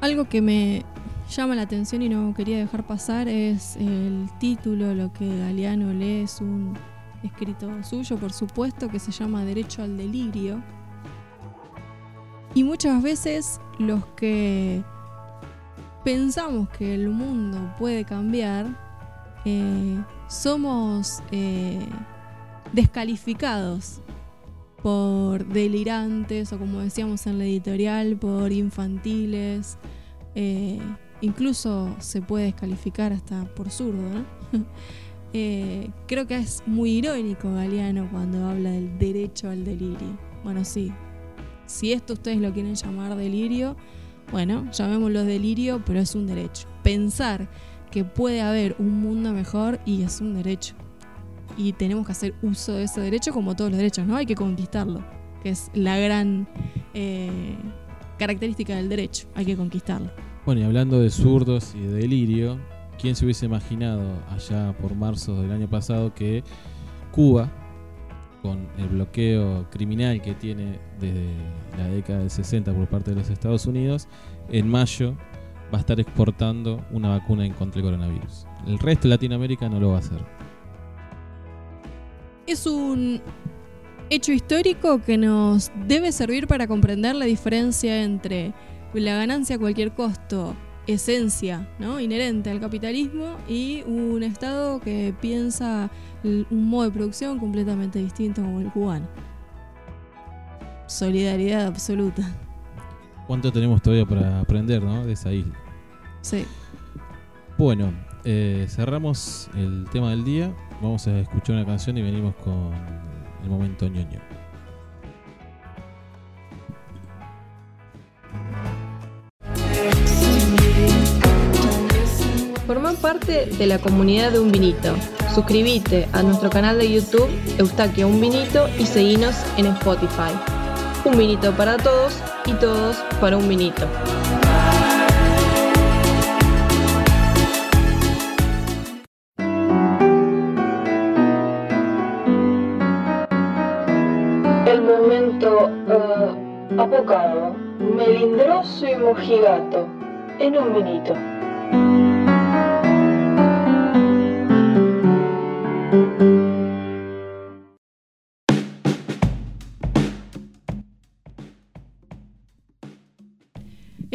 C: Algo que me llama la atención y no quería dejar pasar es el título, lo que Galeano lee es un escrito suyo, por supuesto, que se llama Derecho al Delirio. Y muchas veces los que pensamos que el mundo puede cambiar, eh, somos eh, descalificados por delirantes o como decíamos en la editorial, por infantiles. eh, incluso se puede descalificar hasta por zurdo, <laughs> creo que es muy irónico Galeano cuando habla del derecho al delirio. Bueno, sí, si esto ustedes lo quieren llamar delirio, bueno, llamémoslo delirio, pero es un derecho. Pensar que puede haber un mundo mejor y es un derecho. Y tenemos que hacer uso de ese derecho como todos los derechos, ¿no? Hay que conquistarlo, que es la gran eh, característica del derecho, hay que conquistarlo.
D: Bueno, y hablando de zurdos y de delirio, ¿quién se hubiese imaginado allá por marzo del año pasado que Cuba, con el bloqueo criminal que tiene desde la década del 60 por parte de los Estados Unidos, en mayo va a estar exportando una vacuna en contra del coronavirus? El resto de Latinoamérica no lo va a hacer.
C: Es un hecho histórico que nos debe servir para comprender la diferencia entre la ganancia a cualquier costo, esencia ¿no? inherente al capitalismo, y un Estado que piensa un modo de producción completamente distinto como el cubano. Solidaridad absoluta.
D: ¿Cuánto tenemos todavía para aprender ¿no? de esa isla?
C: Sí.
D: Bueno, eh, cerramos el tema del día. Vamos a escuchar una canción y venimos con el momento ñoño.
A: Forma parte de la comunidad de Un Vinito. Suscríbete a nuestro canal de YouTube Eustaquio Un Vinito y seguinos en Spotify. Un vinito para todos y todos para un vinito.
P: El momento eh, apocado, melindroso y mojigato, en un vinito.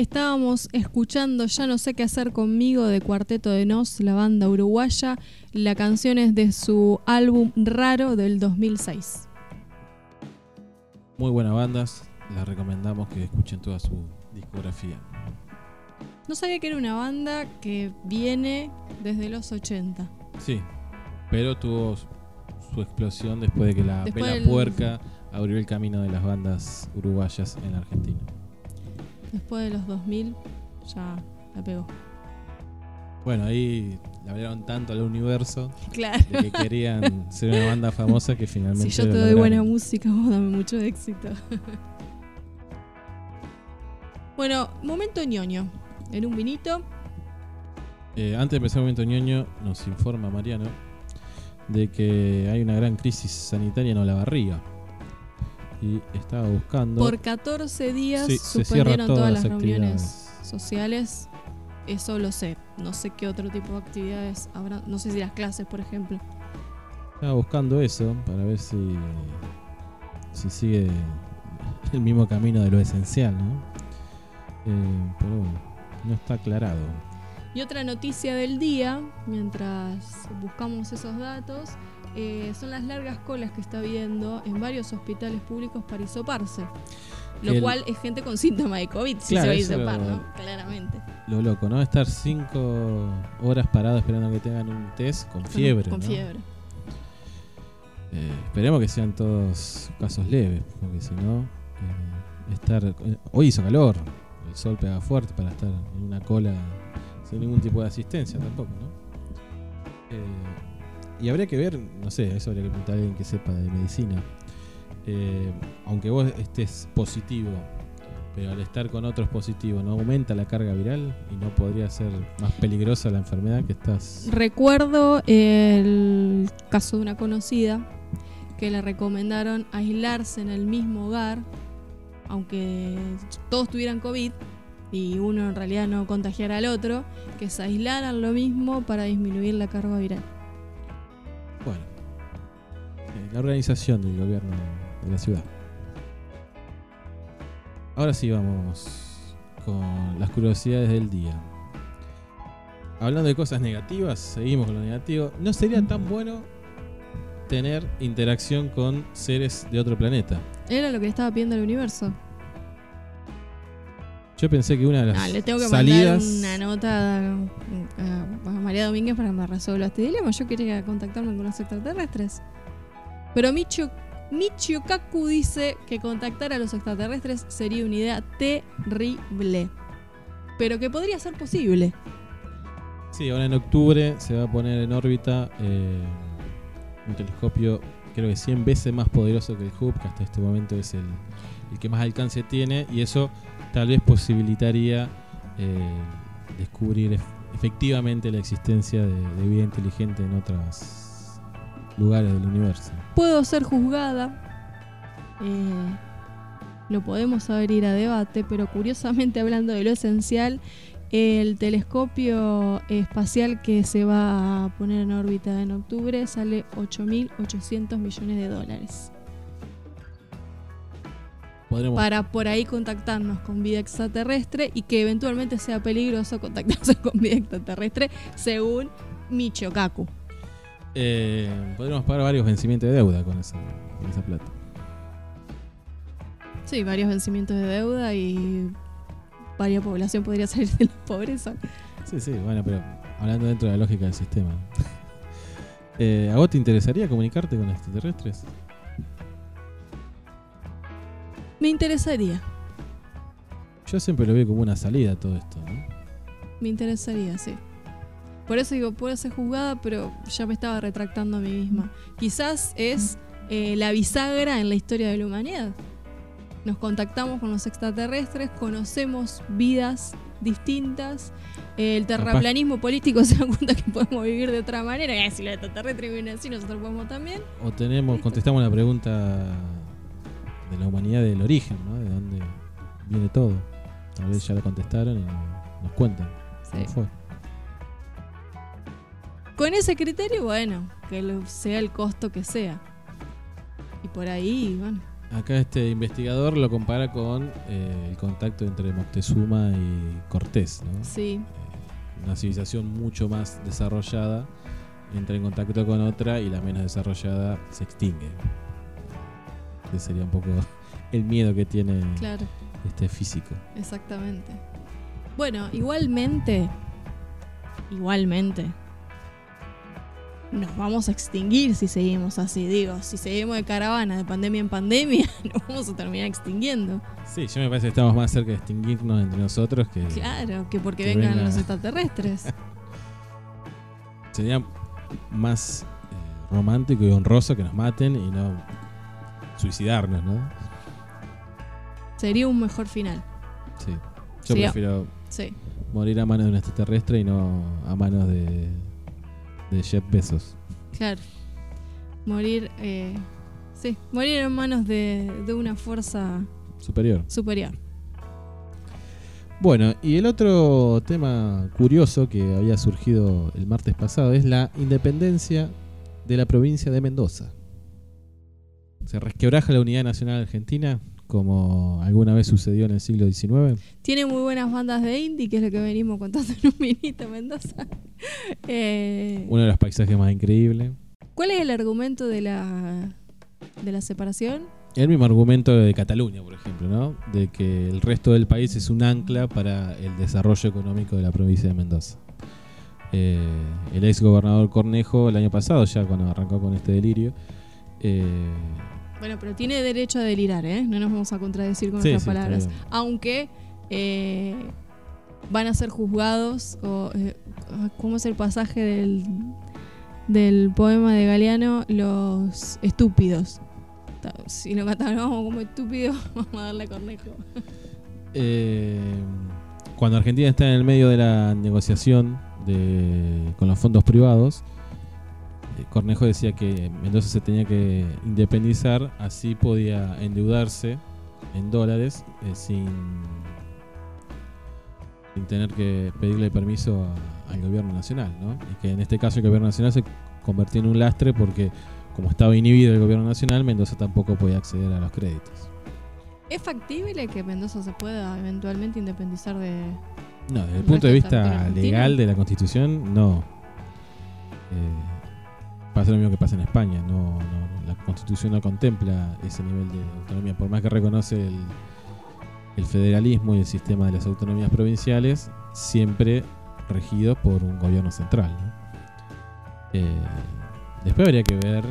C: Estábamos escuchando Ya no sé qué hacer conmigo de Cuarteto de Nos, la banda uruguaya. La canción es de su álbum Raro del 2006.
D: Muy buenas bandas, les recomendamos que escuchen toda su discografía.
C: No sabía que era una banda que viene desde los 80.
D: Sí, pero tuvo su explosión después de que la
C: del-
D: Puerca abrió el camino de las bandas uruguayas en Argentina.
C: Después de los 2000 ya la pegó.
D: Bueno, ahí le hablaron tanto al universo
C: Claro.
D: de que querían ser una banda famosa que finalmente <laughs>
C: Si yo te doy
D: lograron.
C: buena música, vos dame mucho éxito. <laughs> bueno, momento ñoño. En un vinito.
D: Eh, antes de empezar el momento ñoño, nos informa Mariano de que hay una gran crisis sanitaria en Olavarría. Y estaba buscando.
C: Por 14 días
D: Sí,
C: suspendieron
D: todas
C: todas
D: las
C: las reuniones sociales. Eso lo sé. No sé qué otro tipo de actividades habrá. No sé si las clases, por ejemplo.
D: Estaba buscando eso para ver si, si sigue el mismo camino de lo esencial, ¿no? Eh, pero bueno, no está aclarado.
C: Y otra noticia del día, mientras buscamos esos datos, eh, son las largas colas que está habiendo en varios hospitales públicos para hisoparse. Lo
D: El-
C: cual es gente con síntomas de COVID, si
D: Claro,
C: se va a hisopar,
D: lo-
C: ¿no? Claramente.
D: Lo loco, ¿no? Estar cinco horas parado esperando a que tengan un test con fiebre.
C: Con
D: ¿no?
C: fiebre.
D: Eh, esperemos que sean todos casos leves, porque si no, eh, estar. eh, Hoy hizo calor, el sol pega fuerte para estar en una cola sin ningún tipo de asistencia tampoco, ¿no? Eh, y habría que ver, no sé, eso habría que preguntar a alguien que sepa de medicina. Eh, aunque vos estés positivo, pero al estar con otros positivos, ¿no aumenta la carga viral y no podría ser más peligrosa la enfermedad que estás?
C: Recuerdo el caso de una conocida que le recomendaron aislarse en el mismo hogar, aunque todos tuvieran COVID y uno en realidad no contagiara al otro, que se aislaran lo mismo para disminuir la carga viral.
D: Bueno, eh, la organización del gobierno de la ciudad. Ahora sí vamos con las curiosidades del día. Hablando de cosas negativas, seguimos con lo negativo. ¿No sería tan bueno tener interacción con seres de otro planeta?
C: Era lo que estaba pidiendo el universo.
D: Yo pensé que una de las
C: Ah, le tengo que
D: salidas...
C: mandar una nota a, María Domínguez para que me resuelva este dilema. Yo quería contactarme con los extraterrestres. Pero Michio, Michio Kaku dice que contactar a los extraterrestres sería una idea terrible. Pero que podría ser posible.
D: Sí, ahora en octubre se va a poner en órbita eh, un telescopio creo que 100 veces más poderoso que el Hubble, que hasta este momento es el, el que más alcance tiene, y eso tal vez posibilitaría eh, descubrir ef- efectivamente la existencia de, de vida inteligente en otros lugares del universo.
C: Puedo ser juzgada. eh, lo podemos abrir a debate, pero curiosamente hablando de lo esencial, el telescopio espacial que se va a poner en órbita en octubre sale 8.800 millones de dólares.
D: Podremos,
C: Para por ahí contactarnos con vida extraterrestre y que eventualmente sea peligroso contactarse <laughs> con vida extraterrestre según Michio Kaku.
D: eh, podremos pagar varios vencimientos de deuda con esa, con esa plata.
C: Sí, varios vencimientos de deuda y varias población podría salir de la pobreza.
D: Sí, sí, bueno, pero hablando dentro de la lógica del sistema. <laughs> Eh, ¿A vos te interesaría comunicarte con extraterrestres?
C: Me interesaría,
D: Yo siempre lo veo como una salida a todo esto, ¿no?
C: me interesaría, sí. Por eso digo, puedo ser juzgada, pero ya me estaba retractando a mí misma. Quizás es eh, la bisagra en la historia de la humanidad. Nos contactamos con los extraterrestres, conocemos vidas distintas. el terraplanismo político <laughs> se da cuenta que podemos vivir de otra manera. Eh, si los extraterrestres viven así, nosotros podemos también.
D: O tenemos, contestamos la pregunta de la humanidad del origen, ¿no? De dónde viene todo. Tal vez ya la contestaron y nos cuentan cómo fue.
C: Con ese criterio, bueno, que lo- sea el costo que sea. Y por ahí, bueno,
D: Acá este investigador lo compara con eh, el contacto entre Moctezuma y Cortés, ¿no?
C: sí.
D: Una civilización mucho más desarrollada entra en contacto con otra y la menos desarrollada se extingue. Ese sería un poco <laughs> el miedo que tiene
C: Claro.
D: este físico.
C: Exactamente. Bueno, igualmente, igualmente, nos vamos a extinguir si seguimos así. Digo, si seguimos de caravana, de pandemia en pandemia, <laughs> nos vamos a terminar extinguiendo.
D: Sí, yo me parece que estamos más cerca de extinguirnos entre nosotros que.
C: Claro, que porque
D: Que
C: vengan
D: venga-
C: los extraterrestres. <laughs>
D: Sería más eh, romántico y honroso que nos maten y no suicidarnos, ¿no?
C: Sería un mejor final.
D: Sí. Yo prefiero
C: sí.
D: morir a manos de un extraterrestre y no a manos de, de Jeff Bezos.
C: Claro. Morir, eh, sí, morir en manos de, de una fuerza
D: Superior.
C: superior.
D: Bueno, y el otro tema curioso que había surgido el martes pasado es la independencia de la provincia de Mendoza. Se resquebraja la unidad nacional argentina, como alguna vez sucedió en el siglo XIX.
C: Tiene muy buenas bandas de indie, que es lo que venimos contando en un minuto, Mendoza. <laughs> Eh,
D: Uno de los paisajes más increíbles.
C: ¿Cuál es el argumento de la, de la separación?
D: El mismo argumento de Cataluña, por ejemplo, ¿no? De que el resto del país es un ancla para el desarrollo económico de la provincia de Mendoza. Eh, el ex gobernador Cornejo, el año pasado, ya cuando arrancó con este delirio, eh,
C: Bueno, pero tiene derecho a delirar, ¿eh? No nos vamos a contradecir con
D: Sí,
C: nuestras
D: sí,
C: palabras. Aunque eh, van a ser juzgados, o, eh, ¿cómo es el pasaje del, del poema de Galeano? Los estúpidos. Si lo catalogamos como estúpido, <laughs> vamos a darle Cornejo.
D: eh, cuando Argentina está en el medio de la negociación de, con los fondos privados, Cornejo decía que Mendoza se tenía que independizar, así podía endeudarse en dólares eh, sin, sin tener que pedirle permiso a- al gobierno nacional, ¿no? Y que en este caso el gobierno nacional se convirtió en un lastre porque como estaba inhibido el gobierno nacional, Mendoza tampoco podía acceder a los créditos.
C: ¿Es factible que Mendoza se pueda eventualmente independizar de...
D: No, desde el
C: ¿El
D: punto de vista legal de la constitución, no. Eh, pasa lo mismo que pasa en España. No, la constitución no contempla ese nivel de autonomía. Por más que reconoce el, federalismo y el sistema de las autonomías provinciales, siempre regido por un gobierno central. Eh, después habría que ver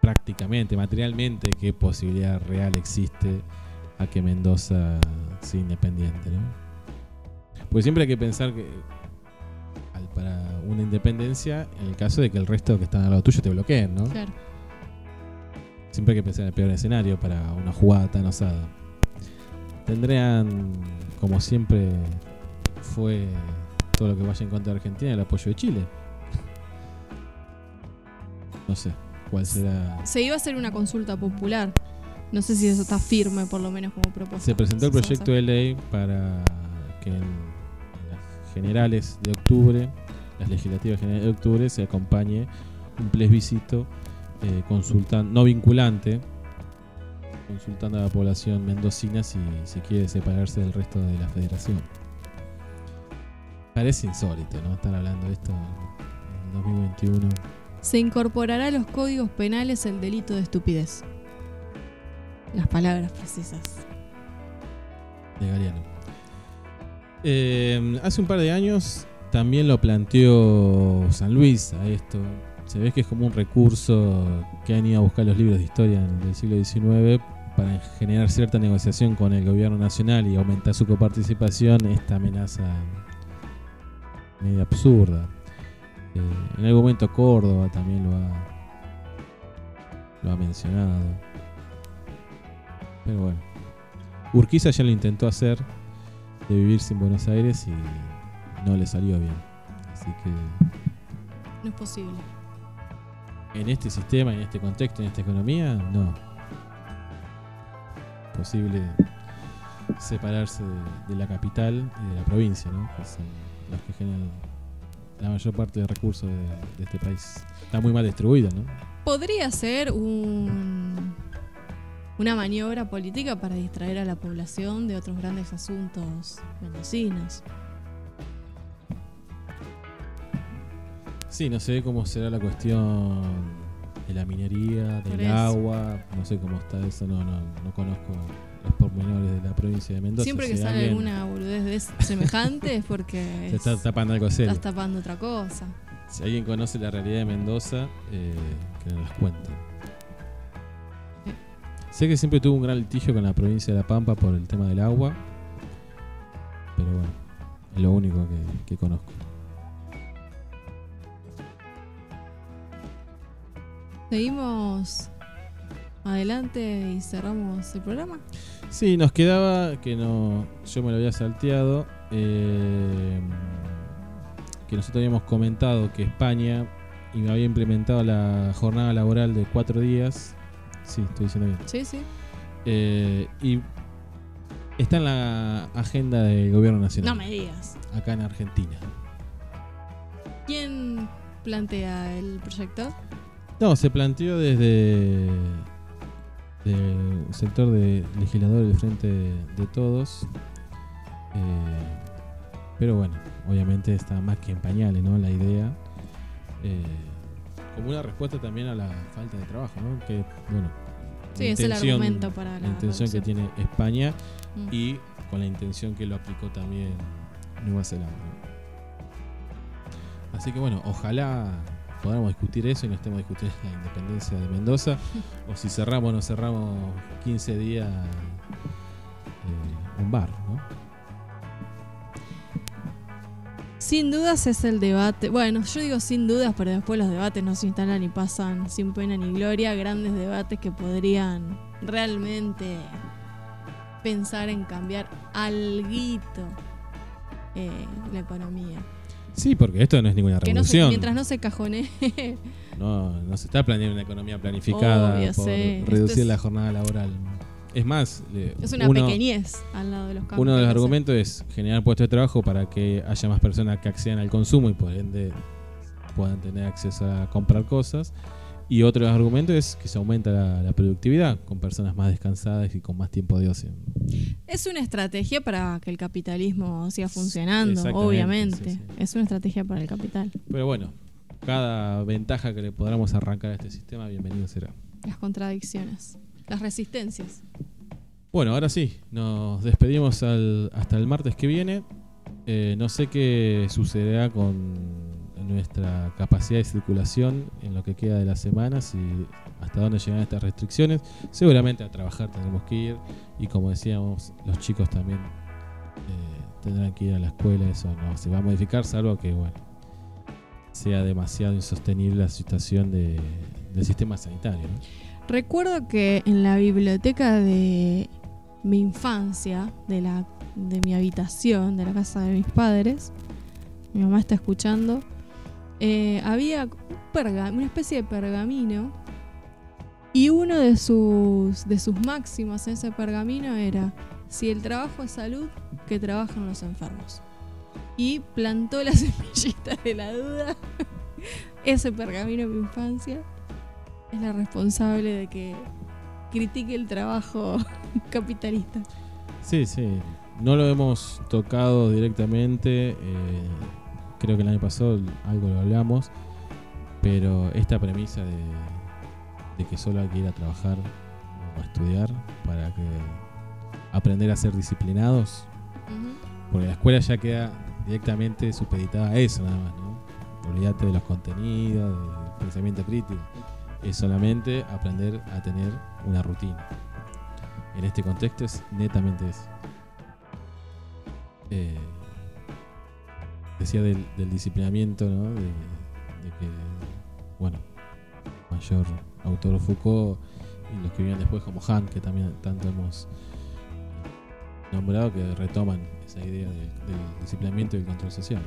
D: prácticamente, materialmente, qué posibilidad real existe a que Mendoza sea independiente, ¿no? Porque siempre hay que pensar que al- para una independencia, en el caso de que el resto que están al lado tuyo te bloqueen, ¿no?
C: Claro.
D: Siempre hay que pensar en el peor escenario para una jugada tan osada. Tendrían, como siempre fue todo lo que vaya en contra de Argentina, el apoyo de Chile. No sé cuál será.
C: Se iba a hacer una consulta popular. No sé si eso está firme, por lo menos como propuesta.
D: Se presentó el proyecto de ley para que las generales de octubre, las legislativas generales de octubre, se acompañe un plebiscito eh, consultan, no vinculante, consultando a la población mendocina si se quiere separarse del resto de la federación. Parece insólito, ¿no? Estar hablando de esto en 2021.
C: Se incorporará a los códigos penales el delito de estupidez. Las palabras precisas.
D: de Galeano. Eh, hace un par de años también lo planteó San Luis a esto. Se ve que es como un recurso que han ido a buscar los libros de historia del siglo XIX para generar cierta negociación con el gobierno nacional y aumentar su coparticipación. Esta amenaza media absurda. Eh, en algún momento Córdoba también lo ha, lo ha mencionado. Pero bueno. Urquiza ya lo intentó hacer de vivir sin Buenos Aires y no le salió bien. Así que
C: No es posible.
D: en este sistema, en este contexto, en esta economía, no. Posible separarse de, de la capital y de la provincia, ¿no? Que son los que generan la mayor parte de recursos de, de este país. Está muy mal distribuido, ¿no?
C: Podría ser un, una maniobra política para distraer a la población de otros grandes asuntos mendocinos.
D: Sí, no sé cómo será la cuestión de la minería, del agua, no sé cómo está eso, no, no, no conozco los menores de la provincia de Mendoza.
C: Siempre que
D: Si
C: sale
D: alguien
C: alguna boludez semejante es porque <laughs>
D: Se está tapando algo serio.
C: estás tapando otra cosa.
D: Si alguien conoce la realidad de Mendoza, eh, que nos las cuente. Sé que siempre tuvo un gran litigio con la provincia de La Pampa por el tema del agua. Pero bueno, es lo único que, que conozco.
C: Seguimos adelante y cerramos el programa.
D: Sí, nos quedaba que no, yo me lo había salteado, eh, que nosotros habíamos comentado que España y me había implementado la jornada laboral de cuatro días. Sí, estoy diciendo bien.
C: Sí, sí.
D: Eh, y está en la agenda del gobierno nacional.
C: No me digas.
D: Acá en Argentina.
C: ¿Quién plantea el proyecto?
D: No, se planteó desde el sector de legisladores del Frente de, Todos. Eh, pero bueno, obviamente está más que en pañales, ¿no? La idea. Eh, como una respuesta también a la falta de trabajo, ¿no? Que, bueno.
C: Sí,
D: la
C: es el argumento para la
D: intención que tiene España
C: Mm.
D: y con la intención que lo aplicó también Nueva Zelanda. Así que bueno, ojalá podamos discutir eso y no estemos discutiendo la independencia de Mendoza. <laughs> o si cerramos o no cerramos 15 días eh, un bar, ¿no?
C: Sin dudas es el debate. Bueno, yo digo sin dudas, pero después los debates no se instalan y pasan sin pena ni gloria. Grandes debates que podrían realmente pensar en cambiar alguito eh, la economía.
D: Sí, porque esto no es ninguna
C: Que no se-
D: revolución.
C: mientras no se cajonee.
D: No, no se está planeando una economía planificada
C: Obvio,
D: por.
C: Esto
D: reducir
C: es-
D: la jornada laboral. Es más,
C: es una
D: uno-
C: pequeñez al lado de los cambios.
D: Uno de los argumentos es generar puestos de trabajo para que haya más personas que accedan al consumo y por ende puedan tener acceso a comprar cosas. Y otro de los argumentos es que se aumenta la, la productividad con personas más descansadas y con más tiempo de ocio.
C: Es una estrategia para que el capitalismo siga funcionando, obviamente.
D: sí, sí.
C: Es una estrategia para el capital.
D: Pero bueno, cada ventaja que le podamos arrancar a este sistema, bienvenido será.
C: Las contradicciones, las resistencias.
D: Bueno, ahora sí, nos despedimos al- hasta el martes que viene. Eh, no sé qué sucederá con nuestra capacidad de circulación en lo que queda de la semana, si hasta dónde llegan estas restricciones. Seguramente a trabajar tendremos que ir y como decíamos, los chicos también eh, tendrán que ir a la escuela. Eso no se va a modificar, salvo que bueno sea demasiado insostenible la situación de- del sistema sanitario.
C: Recuerdo que en la biblioteca de mi infancia, de, la, de mi habitación, de la casa de mis padres, mi mamá está escuchando, eh, había un una especie de pergamino y uno de sus, de sus máximos en ese pergamino era, si el trabajo es salud, que trabajen los enfermos. Y plantó la <laughs> semillita de la duda. <laughs> Ese pergamino en mi infancia es la responsable de que critique el trabajo <laughs> capitalista.
D: Sí, sí. No lo hemos tocado directamente. eh, creo que el año pasado algo lo hablamos. Pero esta premisa de, de que solo hay que ir a trabajar o a estudiar para que aprender a ser disciplinados. Porque la escuela ya queda directamente supeditada a eso nada más, ¿no? Olvídate de los contenidos, del pensamiento crítico. Es solamente aprender a tener una rutina. En este contexto es netamente eso. Eh, decía del, disciplinamiento, ¿no? De, de que, bueno, mayor autor Foucault y los que vinieron después como Han, que también tanto hemos nombrado, que retoman esa idea del, del disciplinamiento y el control social.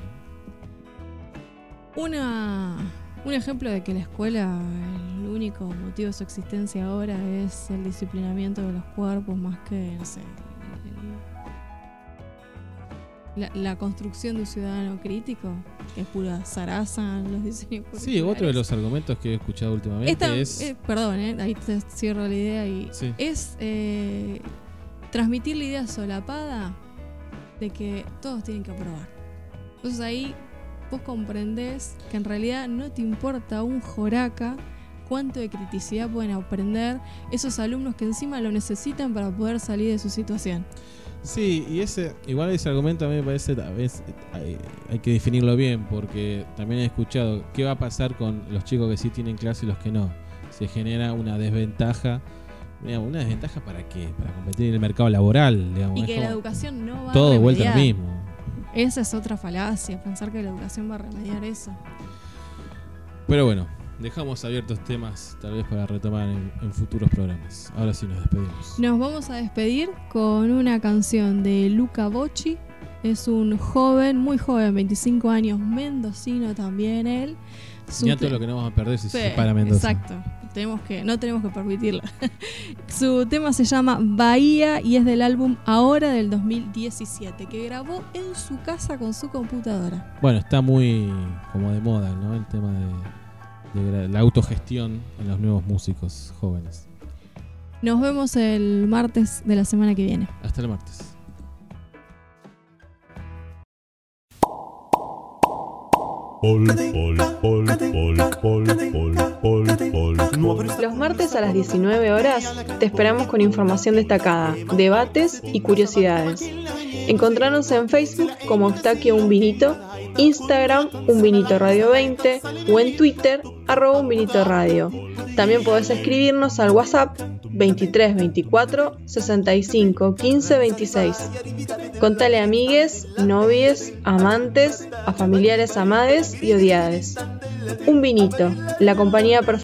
C: Una, un ejemplo de que la escuela, el único motivo de su existencia ahora es el disciplinamiento de los cuerpos más que, no sé, el- la, la construcción de un ciudadano crítico, que es pura zaraza en los diseños
D: Sí, otro de los argumentos que he escuchado últimamente
C: Esta-
D: es...
C: eh, perdón, eh, ahí te cierro la idea y
D: Sí.
C: es eh, transmitir la idea solapada de que todos tienen que aprobar. Entonces ahí vos comprendés que en realidad no te importa un joraca cuánto de criticidad pueden aprender esos alumnos que encima lo necesitan para poder salir de su situación.
D: Sí, y ese, igual ese argumento a mí me parece, a veces hay, hay que definirlo bien, porque también he escuchado qué va a pasar con los chicos que sí tienen clase y los que no. Se genera una desventaja. Digamos, ¿Una desventaja para qué? Para competir en el mercado laboral. Digamos.
C: Y que la educación no va
D: Todo
C: a
D: vuelta al mismo.
C: Esa es otra falacia, pensar que la educación va a remediar eso.
D: Pero bueno, dejamos abiertos temas tal vez para retomar en, en futuros programas. Ahora sí nos despedimos.
C: Nos vamos a despedir con una canción de Luca Bocci. Es un joven, muy joven, 25 años, mendocino también él. Te-
D: todo lo que nos vamos a perder si
C: Sí,
D: se separa Mendoza.
C: Exacto. Tenemos que, no tenemos que permitirlo. <laughs> Su tema se llama Bahía y es del álbum Ahora del 2017, que grabó en su casa con su computadora.
D: Bueno, está muy como de moda, ¿no? El tema de, de la autogestión en los nuevos músicos jóvenes.
C: Nos vemos el martes de la semana que viene.
D: Hasta el martes.
A: Los martes a las 19 horas te esperamos con información destacada, debates y curiosidades. Encontrarnos en Facebook como Eustaquio Un Vinito, Instagram Un Vinito Radio 20 o en Twitter arroba Un Vinito Radio. También podés escribirnos al WhatsApp 23 24 65 15 26. Contale a amigues, novies, amantes, a familiares amades y odiades. Un vinito, la compañía perfecta